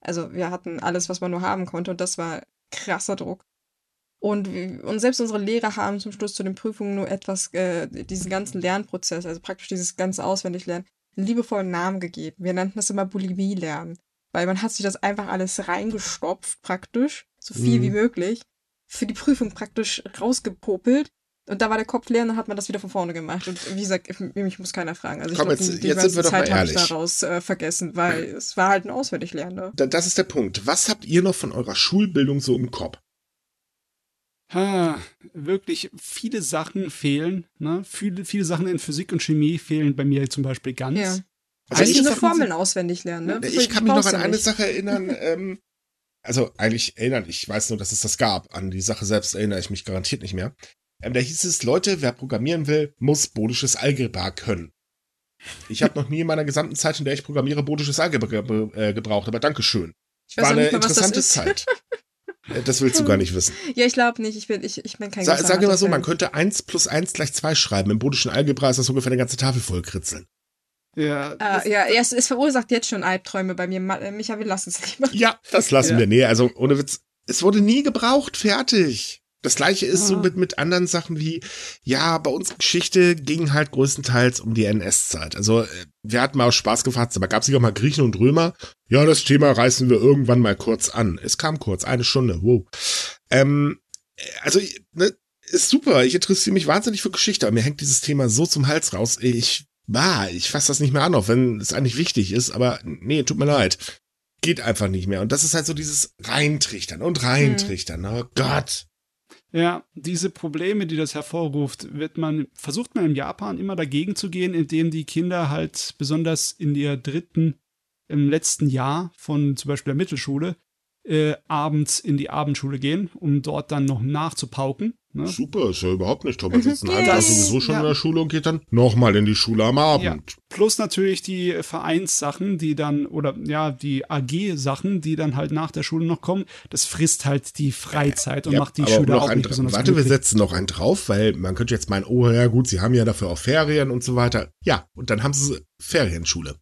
Also wir hatten alles, was man nur haben konnte, und das war krasser Druck. Und, und selbst unsere Lehrer haben zum Schluss zu den Prüfungen nur etwas, äh, diesen ganzen Lernprozess, also praktisch dieses ganze Auswendiglernen, einen liebevollen Namen gegeben. Wir nannten das immer Bulimie lernen. Weil man hat sich das einfach alles reingestopft praktisch so viel mhm. wie möglich, für die Prüfung praktisch rausgepopelt. Und da war der Kopf leer und dann hat man das wieder von vorne gemacht. Und wie gesagt, mich muss keiner fragen. Also ich Komm, jetzt, die, jetzt sind wir doch Zeit mal ehrlich. ich daraus äh, vergessen, weil es war halt ein Auswendiglerner. Das ist der Punkt. Was habt ihr noch von eurer Schulbildung so im Kopf? Ha, wirklich viele Sachen fehlen. Ne? Viele, viele Sachen in Physik und Chemie fehlen bei mir zum Beispiel ganz. Ja. Also Eigentlich nur Formeln auswendig lernen. Ne? Ich, ich kann mich noch an eine Sache erinnern. ähm, also eigentlich erinnern, ich weiß nur, dass es das gab. An die Sache selbst erinnere ich mich garantiert nicht mehr. Ähm, da hieß es, Leute, wer programmieren will, muss bodisches Algebra können. Ich habe noch nie in meiner gesamten Zeit, in der ich programmiere, bodisches Algebra äh, gebraucht, aber Dankeschön. Ich War eine mehr, interessante Zeit. Äh, das willst du gar nicht wissen. Ja, ich glaube nicht. Ich bin, ich, ich bin kein Sa Sag dir mal so, man könnte 1 plus 1 gleich 2 schreiben. Im bodischen Algebra ist das ungefähr eine ganze Tafel voll kritzeln. Ja, äh, ja, es, es, verursacht jetzt schon Albträume bei mir. Äh, Micha, wir lassen es lieber. Ja, das lassen ja. wir. Nee, also ohne Witz. Es wurde nie gebraucht, fertig. Das gleiche ist ah. so mit, mit anderen Sachen wie, ja, bei uns Geschichte ging halt größtenteils um die NS-Zeit. Also, äh, wir hatten mal auch Spaß gefasst, aber gab es nicht auch mal Griechen und Römer? Ja, das Thema reißen wir irgendwann mal kurz an. Es kam kurz, eine Stunde, wow. Ähm, also, ne, ist super. Ich interessiere mich wahnsinnig für Geschichte, aber mir hängt dieses Thema so zum Hals raus. Ich bah, ich fasse das nicht mehr an, auch wenn es eigentlich wichtig ist, aber nee, tut mir leid. Geht einfach nicht mehr. Und das ist halt so dieses Reintrichtern und Reintrichtern. Oh Gott. Ja, diese Probleme, die das hervorruft, wird man, versucht man in Japan immer dagegen zu gehen, indem die Kinder halt besonders in der dritten, im letzten Jahr von zum Beispiel der Mittelschule äh, abends in die Abendschule gehen, um dort dann noch nachzupauken. Ne? Super, ist ja überhaupt nicht toll. Man sitzt ein halbes Jahr sowieso schon ja. in der Schule und geht dann nochmal in die Schule am Abend. Ja. Plus natürlich die Vereinssachen, die dann, oder ja, die AG-Sachen, die dann halt nach der Schule noch kommen. Das frisst halt die Freizeit und ja, macht die Schüler auch nicht besonders Warte, glücklich. wir setzen noch einen drauf, weil man könnte jetzt meinen, oh ja gut, sie haben ja dafür auch Ferien und so weiter. Ja, und dann haben sie Ferienschule.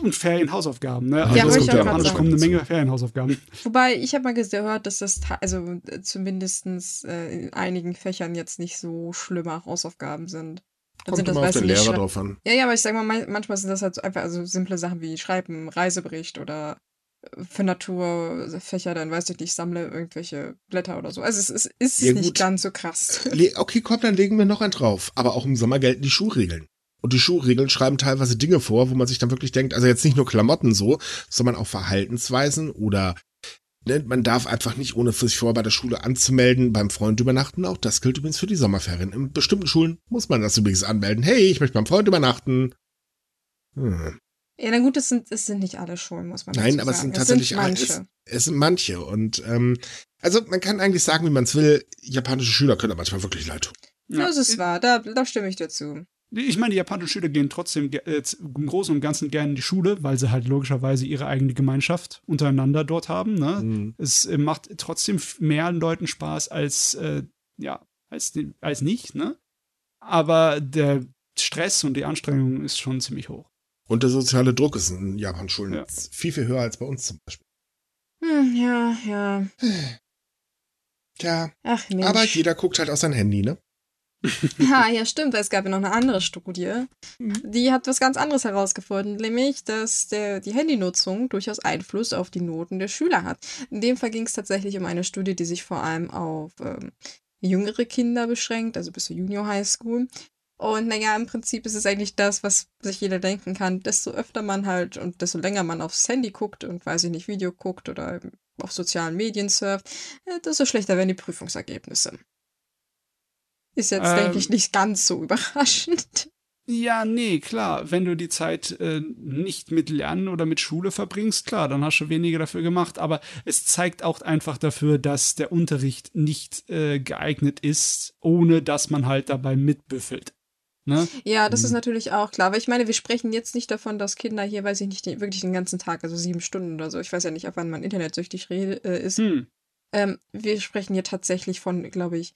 Und Ferienhausaufgaben, ne? Also ja, das kommt ja am kommen eine Menge Ferienhausaufgaben. Wobei, ich habe mal gehört, dass das also zumindest äh, in einigen Fächern jetzt nicht so schlimme Hausaufgaben sind. Dann Kommt sind das, immer auf den Lehrer drauf an. Ja, ja, aber ich sag mal, manchmal sind das halt einfach also simple Sachen wie Schreiben, Reisebericht oder äh, für Naturfächer, dann weiß ich nicht, sammle irgendwelche Blätter oder so. Also es ist, ist ja, nicht ganz so krass. Okay, komm, dann legen wir noch einen drauf. Aber auch im Sommer gelten die Schuhregeln. Und die Schuhregeln schreiben teilweise Dinge vor, wo man sich dann wirklich denkt, also jetzt nicht nur Klamotten so, sondern auch Verhaltensweisen oder ne, man darf einfach nicht, ohne sich vorher bei der Schule anzumelden, beim Freund übernachten. Auch das gilt übrigens für die Sommerferien. In bestimmten Schulen muss man das übrigens anmelden. Hey, ich möchte beim Freund übernachten. Hm. Ja, na gut, es sind, es sind nicht alle Schulen, muss man Nein, aber sagen. es sind tatsächlich es sind manche. Es, es, sind manche. Und ähm, also man kann eigentlich sagen, wie man es will, japanische Schüler können manchmal wirklich leid tun. Ja, das ist wahr, da, da stimme ich dazu. Ich meine, die japanischen Schüler gehen trotzdem äh, im Großen und Ganzen gerne in die Schule, weil sie halt logischerweise ihre eigene Gemeinschaft untereinander dort haben. Ne? Mhm. Es äh, macht trotzdem mehr Leuten Spaß als, äh, ja, als, als nicht. Ne? Aber der Stress und die Anstrengung ist schon ziemlich hoch. Und der soziale Druck ist in Japan-Schulen ja. viel, viel höher als bei uns zum Beispiel. Hm, ja, ja. Tja. Ach, Mensch. Aber jeder guckt halt auf sein Handy, ne? ja, ja, stimmt. Es gab ja noch eine andere Studie. Mhm. Die hat was ganz anderes herausgefunden, nämlich, dass der, die Handynutzung durchaus Einfluss auf die Noten der Schüler hat. In dem Fall ging es tatsächlich um eine Studie, die sich vor allem auf ähm, jüngere Kinder beschränkt, also bis zur Junior High School. Und naja, im Prinzip ist es eigentlich das, was sich jeder denken kann. Desto öfter man halt und desto länger man aufs Handy guckt und weiß ich nicht, Video guckt oder auf sozialen Medien surft, äh, desto schlechter werden die Prüfungsergebnisse. Ist jetzt, ähm, denke ich, nicht ganz so überraschend. Ja, nee, klar. Wenn du die Zeit äh, nicht mit Lernen oder mit Schule verbringst, klar, dann hast du weniger dafür gemacht. Aber es zeigt auch einfach dafür, dass der Unterricht nicht äh, geeignet ist, ohne dass man halt dabei mitbüffelt. Ne? Ja, das hm. ist natürlich auch klar. Aber ich meine, wir sprechen jetzt nicht davon, dass Kinder hier, weiß ich nicht, wirklich den ganzen Tag, also sieben Stunden oder so, ich weiß ja nicht, ab wann man internetsüchtig äh, ist. Hm. Ähm, wir sprechen hier tatsächlich von, glaube ich,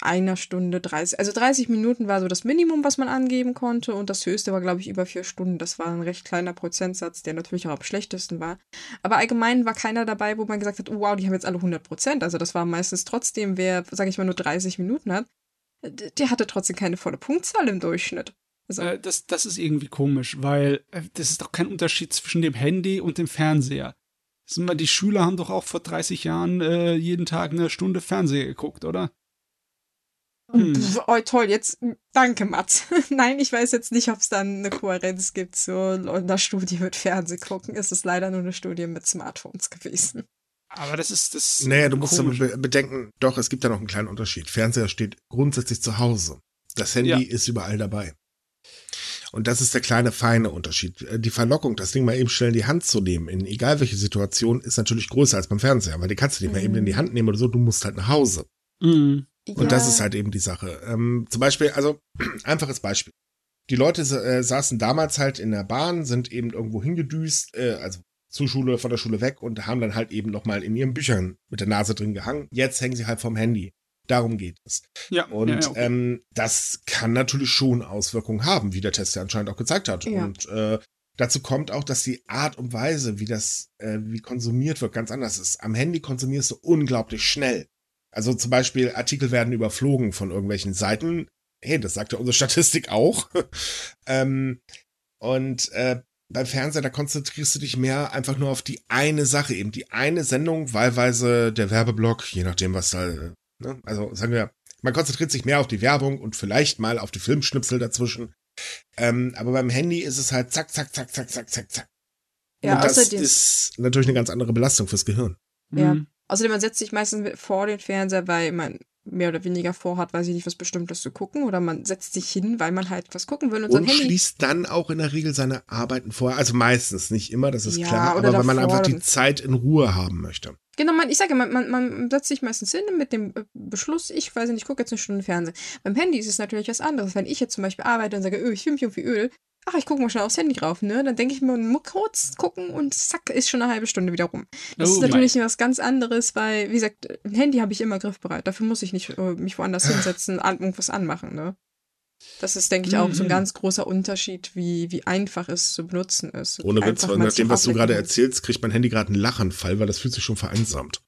einer Stunde 30. Also 30 Minuten war so das Minimum, was man angeben konnte. Und das höchste war, glaube ich, über vier Stunden. Das war ein recht kleiner Prozentsatz, der natürlich auch am schlechtesten war. Aber allgemein war keiner dabei, wo man gesagt hat, oh, wow, die haben jetzt alle 100 Prozent. Also das war meistens trotzdem, wer, sage ich mal, nur 30 Minuten hat, der hatte trotzdem keine volle Punktzahl im Durchschnitt. Also. Äh, das, das ist irgendwie komisch, weil äh, das ist doch kein Unterschied zwischen dem Handy und dem Fernseher. Die Schüler haben doch auch vor 30 Jahren äh, jeden Tag eine Stunde Fernseher geguckt, oder? Hm. Oh, toll, jetzt danke, Mats. Nein, ich weiß jetzt nicht, ob es dann eine Kohärenz gibt zu einer Studie mit Fernsehgucken. Es ist leider nur eine Studie mit Smartphones gewesen. Aber das ist das. Naja, du musst aber bedenken, doch, es gibt da noch einen kleinen Unterschied. Fernseher steht grundsätzlich zu Hause. Das Handy ja. ist überall dabei. Und das ist der kleine feine Unterschied. Die Verlockung, das Ding mal eben schnell in die Hand zu nehmen, in egal welche Situation, ist natürlich größer als beim Fernseher, weil die kannst du nicht mhm. mal eben in die Hand nehmen oder so, du musst halt nach Hause. Mhm. Und ja. das ist halt eben die Sache. Ähm, zum Beispiel, also einfaches Beispiel. Die Leute äh, saßen damals halt in der Bahn, sind eben irgendwo hingedüst, äh, also zur Schule, von der Schule weg und haben dann halt eben nochmal in ihren Büchern mit der Nase drin gehangen. Jetzt hängen sie halt vom Handy. Darum geht es. Ja. Und ja, ja, okay. ähm, das kann natürlich schon Auswirkungen haben, wie der Test ja anscheinend auch gezeigt hat. Ja. Und äh, dazu kommt auch, dass die Art und Weise, wie das, äh, wie konsumiert wird, ganz anders ist. Am Handy konsumierst du unglaublich schnell. Also zum Beispiel Artikel werden überflogen von irgendwelchen Seiten. Hey, das sagt ja unsere Statistik auch. ähm, und äh, beim Fernseher, da konzentrierst du dich mehr einfach nur auf die eine Sache, eben die eine Sendung, wahlweise der Werbeblock, je nachdem, was da, ne? also sagen wir, man konzentriert sich mehr auf die Werbung und vielleicht mal auf die Filmschnipsel dazwischen. Ähm, aber beim Handy ist es halt zack, zack, zack, zack, zack, zack, zack. Ja, und das ist natürlich eine ganz andere Belastung fürs Gehirn. Ja. Mhm. Außerdem, man setzt sich meistens vor den Fernseher, weil man mehr oder weniger vorhat, weiß ich nicht, was Bestimmtes zu gucken. Oder man setzt sich hin, weil man halt was gucken will und, und schließt dann auch in der Regel seine Arbeiten vor. Also meistens, nicht immer, das ist ja, klar, aber weil man einfach die Zeit in Ruhe haben möchte. Genau, man, ich sage, man, man, man setzt sich meistens hin mit dem äh, Beschluss, ich weiß nicht, ich gucke jetzt eine Stunde Fernsehen. Beim Handy ist es natürlich was anderes. Wenn ich jetzt zum Beispiel arbeite und sage, öh, ich fühle mich irgendwie öl, ach, ich gucke mal schnell aufs Handy rauf, ne? Dann denke ich mir, nur kurz gucken und zack, ist schon eine halbe Stunde wieder rum. Das oh, ist natürlich mein. was ganz anderes, weil, wie gesagt, ein Handy habe ich immer griffbereit. Dafür muss ich nicht uh, mich woanders hinsetzen, an, irgendwas anmachen, ne? Das ist, denke ich, auch so ein mhm. ganz großer Unterschied, wie, wie einfach es zu benutzen ist. Ohne Witz, weil nach dem, was du gerade erzählst, kriegt mein Handy gerade einen Lachanfall, weil das fühlt sich schon vereinsamt.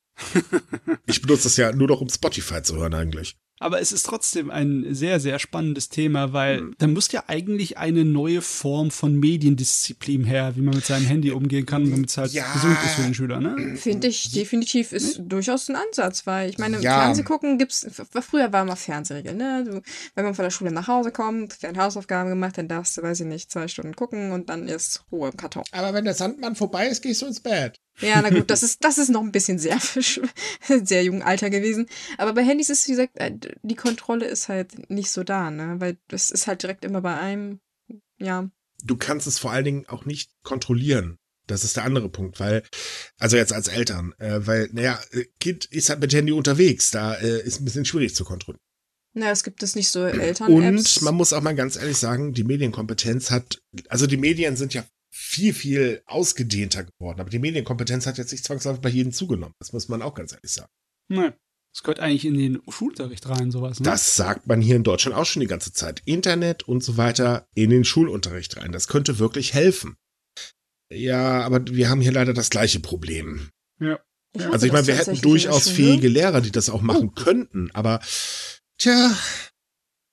ich benutze das ja nur noch, um Spotify zu hören eigentlich. Aber es ist trotzdem ein sehr, sehr spannendes Thema, weil mhm. da muss ja eigentlich eine neue Form von Mediendisziplin her, wie man mit seinem Handy umgehen kann, damit es halt ja. gesund ist für den Schüler, ne? Finde ich definitiv ist mhm. durchaus ein Ansatz, weil ich meine, ja. Fernseh gucken gibt's, früher war mal Fernsehregeln, ne? Du, wenn man von der Schule nach Hause kommt, deine Hausaufgaben gemacht, dann darfst du, weiß ich nicht, zwei Stunden gucken und dann ist Ruhe im Karton. Aber wenn der Sandmann vorbei ist, gehst du ins Bett. Ja, na gut, das ist, das ist noch ein bisschen sehr, sehr jungen Alter gewesen. Aber bei Handys ist, wie gesagt, äh, die Kontrolle ist halt nicht so da, ne? Weil das ist halt direkt immer bei einem, ja. Du kannst es vor allen Dingen auch nicht kontrollieren. Das ist der andere Punkt, weil, also jetzt als Eltern, äh, weil, naja, Kind ist halt mit Handy unterwegs, da äh, ist ein bisschen schwierig zu kontrollieren. Na, es gibt es nicht so Eltern. Und man muss auch mal ganz ehrlich sagen, die Medienkompetenz hat, also die Medien sind ja viel, viel ausgedehnter geworden. Aber die Medienkompetenz hat jetzt nicht zwangsläufig bei jedem zugenommen. Das muss man auch ganz ehrlich sagen. Nein. Das gehört eigentlich in den Schulunterricht rein, sowas. Ne? Das sagt man hier in Deutschland auch schon die ganze Zeit. Internet und so weiter in den Schulunterricht rein. Das könnte wirklich helfen. Ja, aber wir haben hier leider das gleiche Problem. Ja. Ich also ich meine, wir hätten durchaus fähige Lehrer, die das auch machen oh. könnten, aber tja,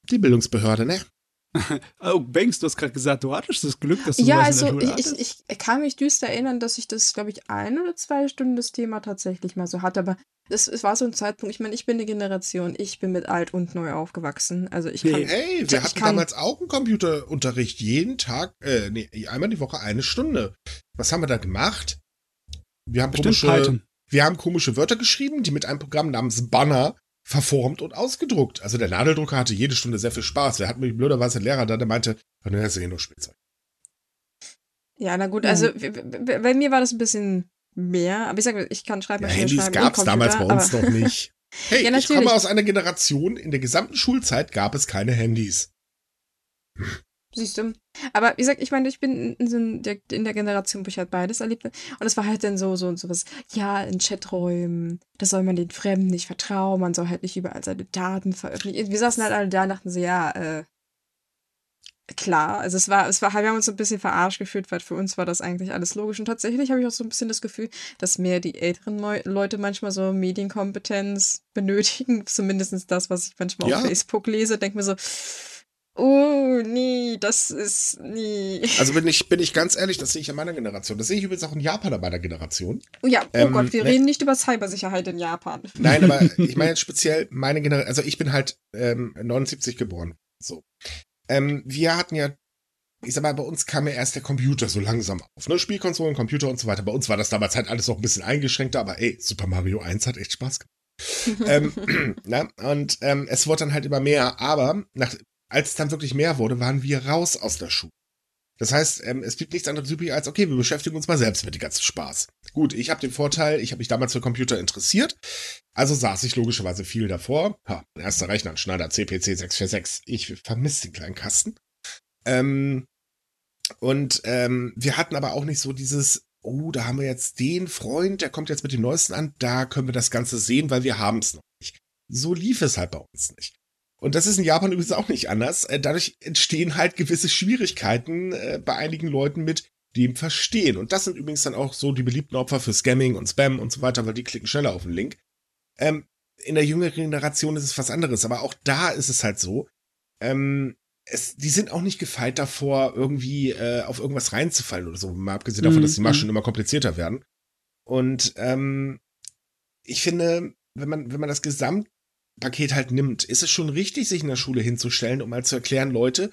die Bildungsbehörde, ne? oh, Banks, du hast gerade gesagt, du hattest das Glück, dass du ja, also ich, ich, ich, kann mich düster erinnern, dass ich das, glaube ich, ein oder zwei Stunden das Thema tatsächlich mal so hatte, aber es, es war so ein Zeitpunkt, ich meine, ich bin eine Generation, ich bin mit alt und neu aufgewachsen. Also ich kann. Hey, wir hatten kann, damals auch einen Computerunterricht, jeden Tag, äh, nee, einmal die Woche eine Stunde. Was haben wir da gemacht? Wir haben komische, wir haben komische Wörter geschrieben, die mit einem Programm namens Banner verformt und ausgedruckt. Also der Nadeldrucker hatte jede Stunde sehr viel Spaß. Wir hatten mich blöderweise einen Lehrer da, der meinte, ne, das ist eh nur Spielzeug. Ja, na gut, also bei mir war das ein bisschen mehr, aber ich sage, ich kann schreiben. Ja, Handys gab es damals bei uns noch nicht. Hey, ja, ich komme aus einer Generation, in der gesamten Schulzeit gab es keine Handys. Siehst du. Aber wie gesagt, ich meine, ich bin in, der, in der Generation, wo ich halt beides erlebt habe. Und es war halt dann so, so und sowas, ja, in Chaträumen, da soll man den Fremden nicht vertrauen, man soll halt nicht überall seine Daten veröffentlichen. Wir saßen halt alle da und dachten so, ja, äh, klar, also es war, es war, wir haben uns so ein bisschen verarscht gefühlt, weil für uns war das eigentlich alles logisch. Und tatsächlich habe ich auch so ein bisschen das Gefühl, dass mehr die älteren Leute manchmal so Medienkompetenz benötigen. Zumindest das, was ich manchmal ja. auf Facebook lese, denke mir so, Oh, nee, das ist nie. Also bin ich, bin ich ganz ehrlich, das sehe ich in meiner Generation. Das sehe ich übrigens auch in Japan in meiner Generation. Oh ja, oh ähm, Gott, wir ne, reden nicht über Cybersicherheit in Japan. Nein, aber ich meine jetzt speziell meine Generation, also ich bin halt ähm, 79 geboren. So. Ähm, wir hatten ja, ich sag mal, bei uns kam ja erst der Computer so langsam auf, ne? Spielkonsolen, Computer und so weiter. Bei uns war das damals halt alles noch ein bisschen eingeschränkter, aber ey, Super Mario 1 hat echt Spaß gemacht. ähm, na, und ähm, es wurde dann halt immer mehr, aber nach, als es dann wirklich mehr wurde, waren wir raus aus der Schule. Das heißt, ähm, es blieb nichts anderes übrig als, okay, wir beschäftigen uns mal selbst mit dem ganzen Spaß. Gut, ich habe den Vorteil, ich habe mich damals für Computer interessiert, also saß ich logischerweise viel davor. Ha, erster Rechner, ein Schneider CPC 646. Ich vermisse den kleinen Kasten. Ähm, und ähm, wir hatten aber auch nicht so dieses, oh, da haben wir jetzt den Freund, der kommt jetzt mit dem Neuesten an, da können wir das Ganze sehen, weil wir haben es noch nicht. So lief es halt bei uns nicht. Und das ist in Japan übrigens auch nicht anders. Äh, dadurch entstehen halt gewisse Schwierigkeiten äh, bei einigen Leuten mit dem Verstehen. Und das sind übrigens dann auch so die beliebten Opfer für Scamming und Spam und so weiter, weil die klicken schneller auf den Link. Ähm, in der jüngeren Generation ist es was anderes, aber auch da ist es halt so. Ähm, es, die sind auch nicht gefeit davor, irgendwie äh, auf irgendwas reinzufallen oder so, mal abgesehen davon, dass die mhm, Maschen mhm. immer komplizierter werden. Und ähm, ich finde, wenn man, wenn man das Gesamt Paket halt nimmt, ist es schon richtig, sich in der Schule hinzustellen, um mal zu erklären, Leute,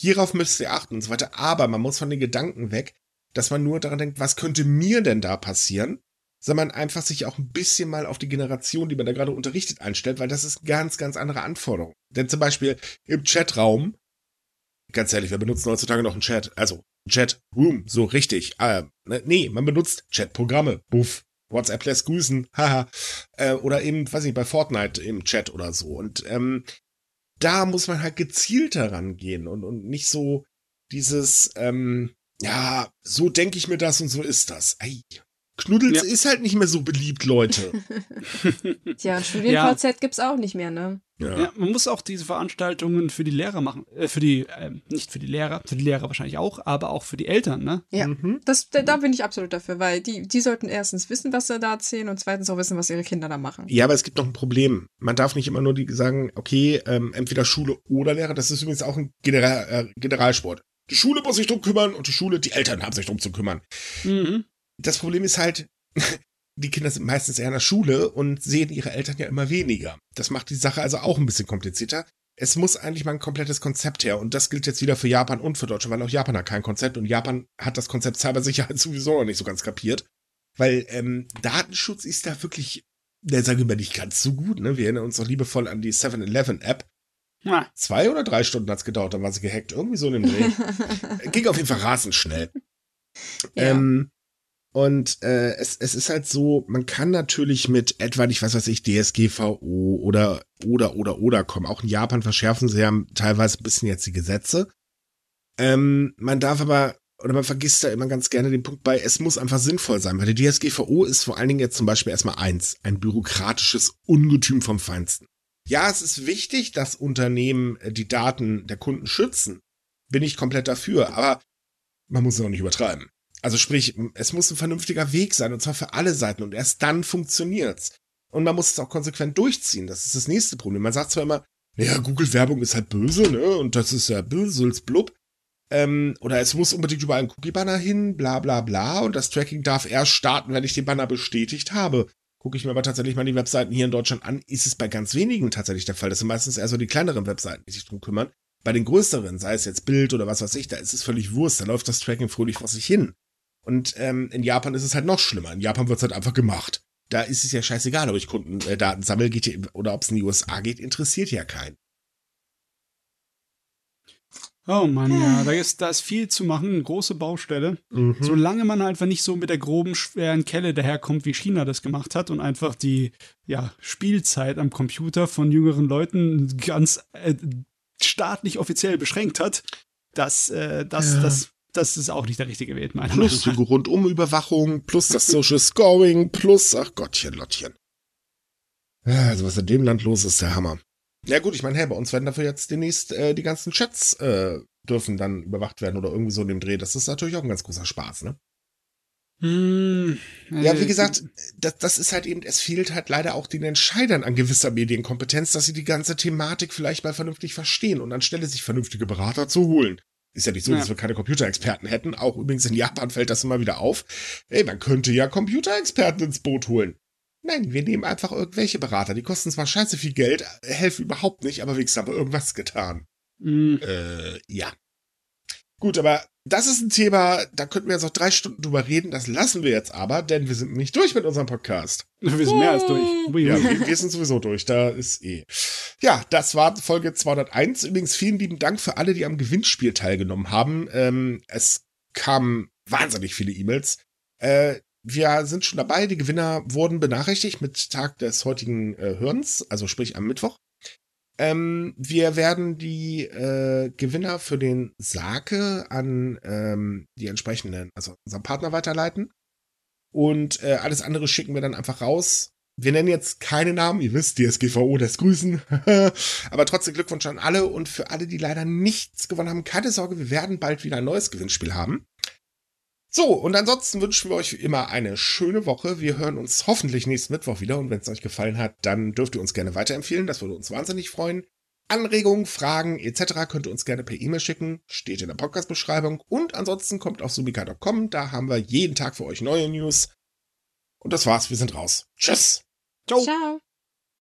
hierauf müsst ihr achten und so weiter. Aber man muss von den Gedanken weg, dass man nur daran denkt, was könnte mir denn da passieren? sondern einfach sich auch ein bisschen mal auf die Generation, die man da gerade unterrichtet, einstellt, weil das ist ganz, ganz andere Anforderung. Denn zum Beispiel im Chatraum, ganz ehrlich, wir benutzen heutzutage noch einen Chat, also Chat Room, so richtig. Äh, ne, nee, man benutzt Chat-Programme, buff, WhatsApp lässt grüßen, haha. Äh, oder eben, weiß nicht, bei Fortnite im Chat oder so. Und ähm, da muss man halt gezielter rangehen und, und nicht so dieses, ähm, ja, so denke ich mir das und so ist das. Ey, Knuddels ja. ist halt nicht mehr so beliebt, Leute. Tja, StudienVZ ja. gibt's auch nicht mehr, ne? Ja. ja. man muss auch diese Veranstaltungen für die Lehrer machen. Äh, für die, äh, nicht für die Lehrer, für die Lehrer wahrscheinlich auch, aber auch für die Eltern, ne? Ja, mhm. das, da, da bin ich absolut dafür, weil die, die sollten erstens wissen, was sie da erzählen und zweitens auch wissen, was ihre Kinder da machen. Ja, aber es gibt noch ein Problem. Man darf nicht immer nur die sagen, okay, ähm, entweder Schule oder Lehrer. Das ist übrigens auch ein General, äh, Generalsport. Die Schule muss sich drum kümmern und die Schule, die Eltern haben sich drum zu kümmern. Mhm. Das Problem ist halt, die Kinder sind meistens eher in der Schule und sehen ihre Eltern ja immer weniger. Das macht die Sache also auch ein bisschen komplizierter. Es muss eigentlich mal ein komplettes Konzept her. Und das gilt jetzt wieder für Japan und für Deutschland, weil auch Japan hat kein Konzept und Japan hat das Konzept Cybersicherheit sowieso noch nicht so ganz kapiert. Weil ähm, Datenschutz ist da wirklich, der sage ich mal, nicht ganz so gut. Ne? Wir erinnern uns noch liebevoll an die 7-Eleven-App. Ja. Zwei oder drei Stunden hat's gedauert, dann war sie gehackt. Irgendwie so in dem Dreh. Ging auf jeden Fall rasend schnell. Ja. Ähm, und äh, es, es ist halt so, man kann natürlich mit etwa, ich weiß was ich, DSGVO oder oder oder oder kommen. Auch in Japan verschärfen sie ja teilweise ein bisschen jetzt die Gesetze. Ähm, man darf aber, oder man vergisst da immer ganz gerne den Punkt bei, es muss einfach sinnvoll sein, weil die DSGVO ist vor allen Dingen jetzt zum Beispiel erstmal eins, ein bürokratisches Ungetüm vom Feinsten. Ja, es ist wichtig, dass Unternehmen äh, die Daten der Kunden schützen. Bin ich komplett dafür, aber man muss es auch nicht übertreiben. Also sprich, es muss ein vernünftiger Weg sein und zwar für alle Seiten und erst dann funktioniert's. Und man muss es auch konsequent durchziehen. Das ist das nächste Problem. Man sagt zwar immer, naja, Google-Werbung ist halt böse, ne? Und das ist ja bösels blub. Ähm, oder es muss unbedingt überall ein Cookie-Banner hin, bla bla bla. Und das Tracking darf erst starten, wenn ich den Banner bestätigt habe. Gucke ich mir aber tatsächlich mal die Webseiten hier in Deutschland an, ist es bei ganz wenigen tatsächlich der Fall. Das sind meistens eher so die kleineren Webseiten, die sich drum kümmern. Bei den größeren, sei es jetzt Bild oder was weiß ich, da ist es völlig Wurst, da läuft das Tracking fröhlich vor sich hin. Und ähm, in Japan ist es halt noch schlimmer. In Japan wird es halt einfach gemacht. Da ist es ja scheißegal, ob ich Kundendaten äh, sammle geht oder ob es in die USA geht, interessiert ja keinen. Oh Mann, ja, da ist, da ist viel zu machen, eine große Baustelle. Mhm. Solange man einfach nicht so mit der groben, schweren Kelle daherkommt, wie China das gemacht hat und einfach die ja, Spielzeit am Computer von jüngeren Leuten ganz äh, staatlich offiziell beschränkt hat, das, äh, das, ja. das das ist auch nicht der richtige Weg, meiner Plus die Rundumüberwachung, plus das Social Scoring, plus, ach Gottchen, Lottchen. Also was in dem Land los ist, der Hammer. Ja gut, ich meine, hey, bei uns werden dafür jetzt demnächst äh, die ganzen Chats äh, dürfen dann überwacht werden oder irgendwie so in dem Dreh. Das ist natürlich auch ein ganz großer Spaß, ne? Hm, ja, wie äh, gesagt, das, das ist halt eben, es fehlt halt leider auch den Entscheidern an gewisser Medienkompetenz, dass sie die ganze Thematik vielleicht mal vernünftig verstehen und anstelle sich vernünftige Berater zu holen. Ist ja nicht so, ja. dass wir keine Computerexperten hätten. Auch übrigens in Japan fällt das immer wieder auf. Ey, man könnte ja Computerexperten ins Boot holen. Nein, wir nehmen einfach irgendwelche Berater. Die kosten zwar scheiße viel Geld, helfen überhaupt nicht, aber wenigstens haben wir irgendwas getan. Mhm. Äh, ja. Gut, aber das ist ein Thema, da könnten wir jetzt noch drei Stunden drüber reden. Das lassen wir jetzt aber, denn wir sind nicht durch mit unserem Podcast. Wir sind mehr als durch. Ja, wir, wir sind sowieso durch. Da ist eh. Ja, das war Folge 201. Übrigens vielen lieben Dank für alle, die am Gewinnspiel teilgenommen haben. Ähm, es kamen wahnsinnig viele E-Mails. Äh, wir sind schon dabei. Die Gewinner wurden benachrichtigt mit Tag des heutigen äh, Hörens, also sprich am Mittwoch. Ähm, wir werden die äh, Gewinner für den Sake an ähm, die entsprechenden, also unseren Partner weiterleiten. Und äh, alles andere schicken wir dann einfach raus. Wir nennen jetzt keine Namen, ihr wisst, DSGVO, das Grüßen. Aber trotzdem Glückwunsch an alle und für alle, die leider nichts gewonnen haben, keine Sorge, wir werden bald wieder ein neues Gewinnspiel haben. So, und ansonsten wünschen wir euch wie immer eine schöne Woche. Wir hören uns hoffentlich nächsten Mittwoch wieder und wenn es euch gefallen hat, dann dürft ihr uns gerne weiterempfehlen. Das würde uns wahnsinnig freuen. Anregungen, Fragen etc. könnt ihr uns gerne per E-Mail schicken, steht in der Podcast-Beschreibung. Und ansonsten kommt auf subika.com, da haben wir jeden Tag für euch neue News. Und das war's, wir sind raus. Tschüss. Ciao. Ciao.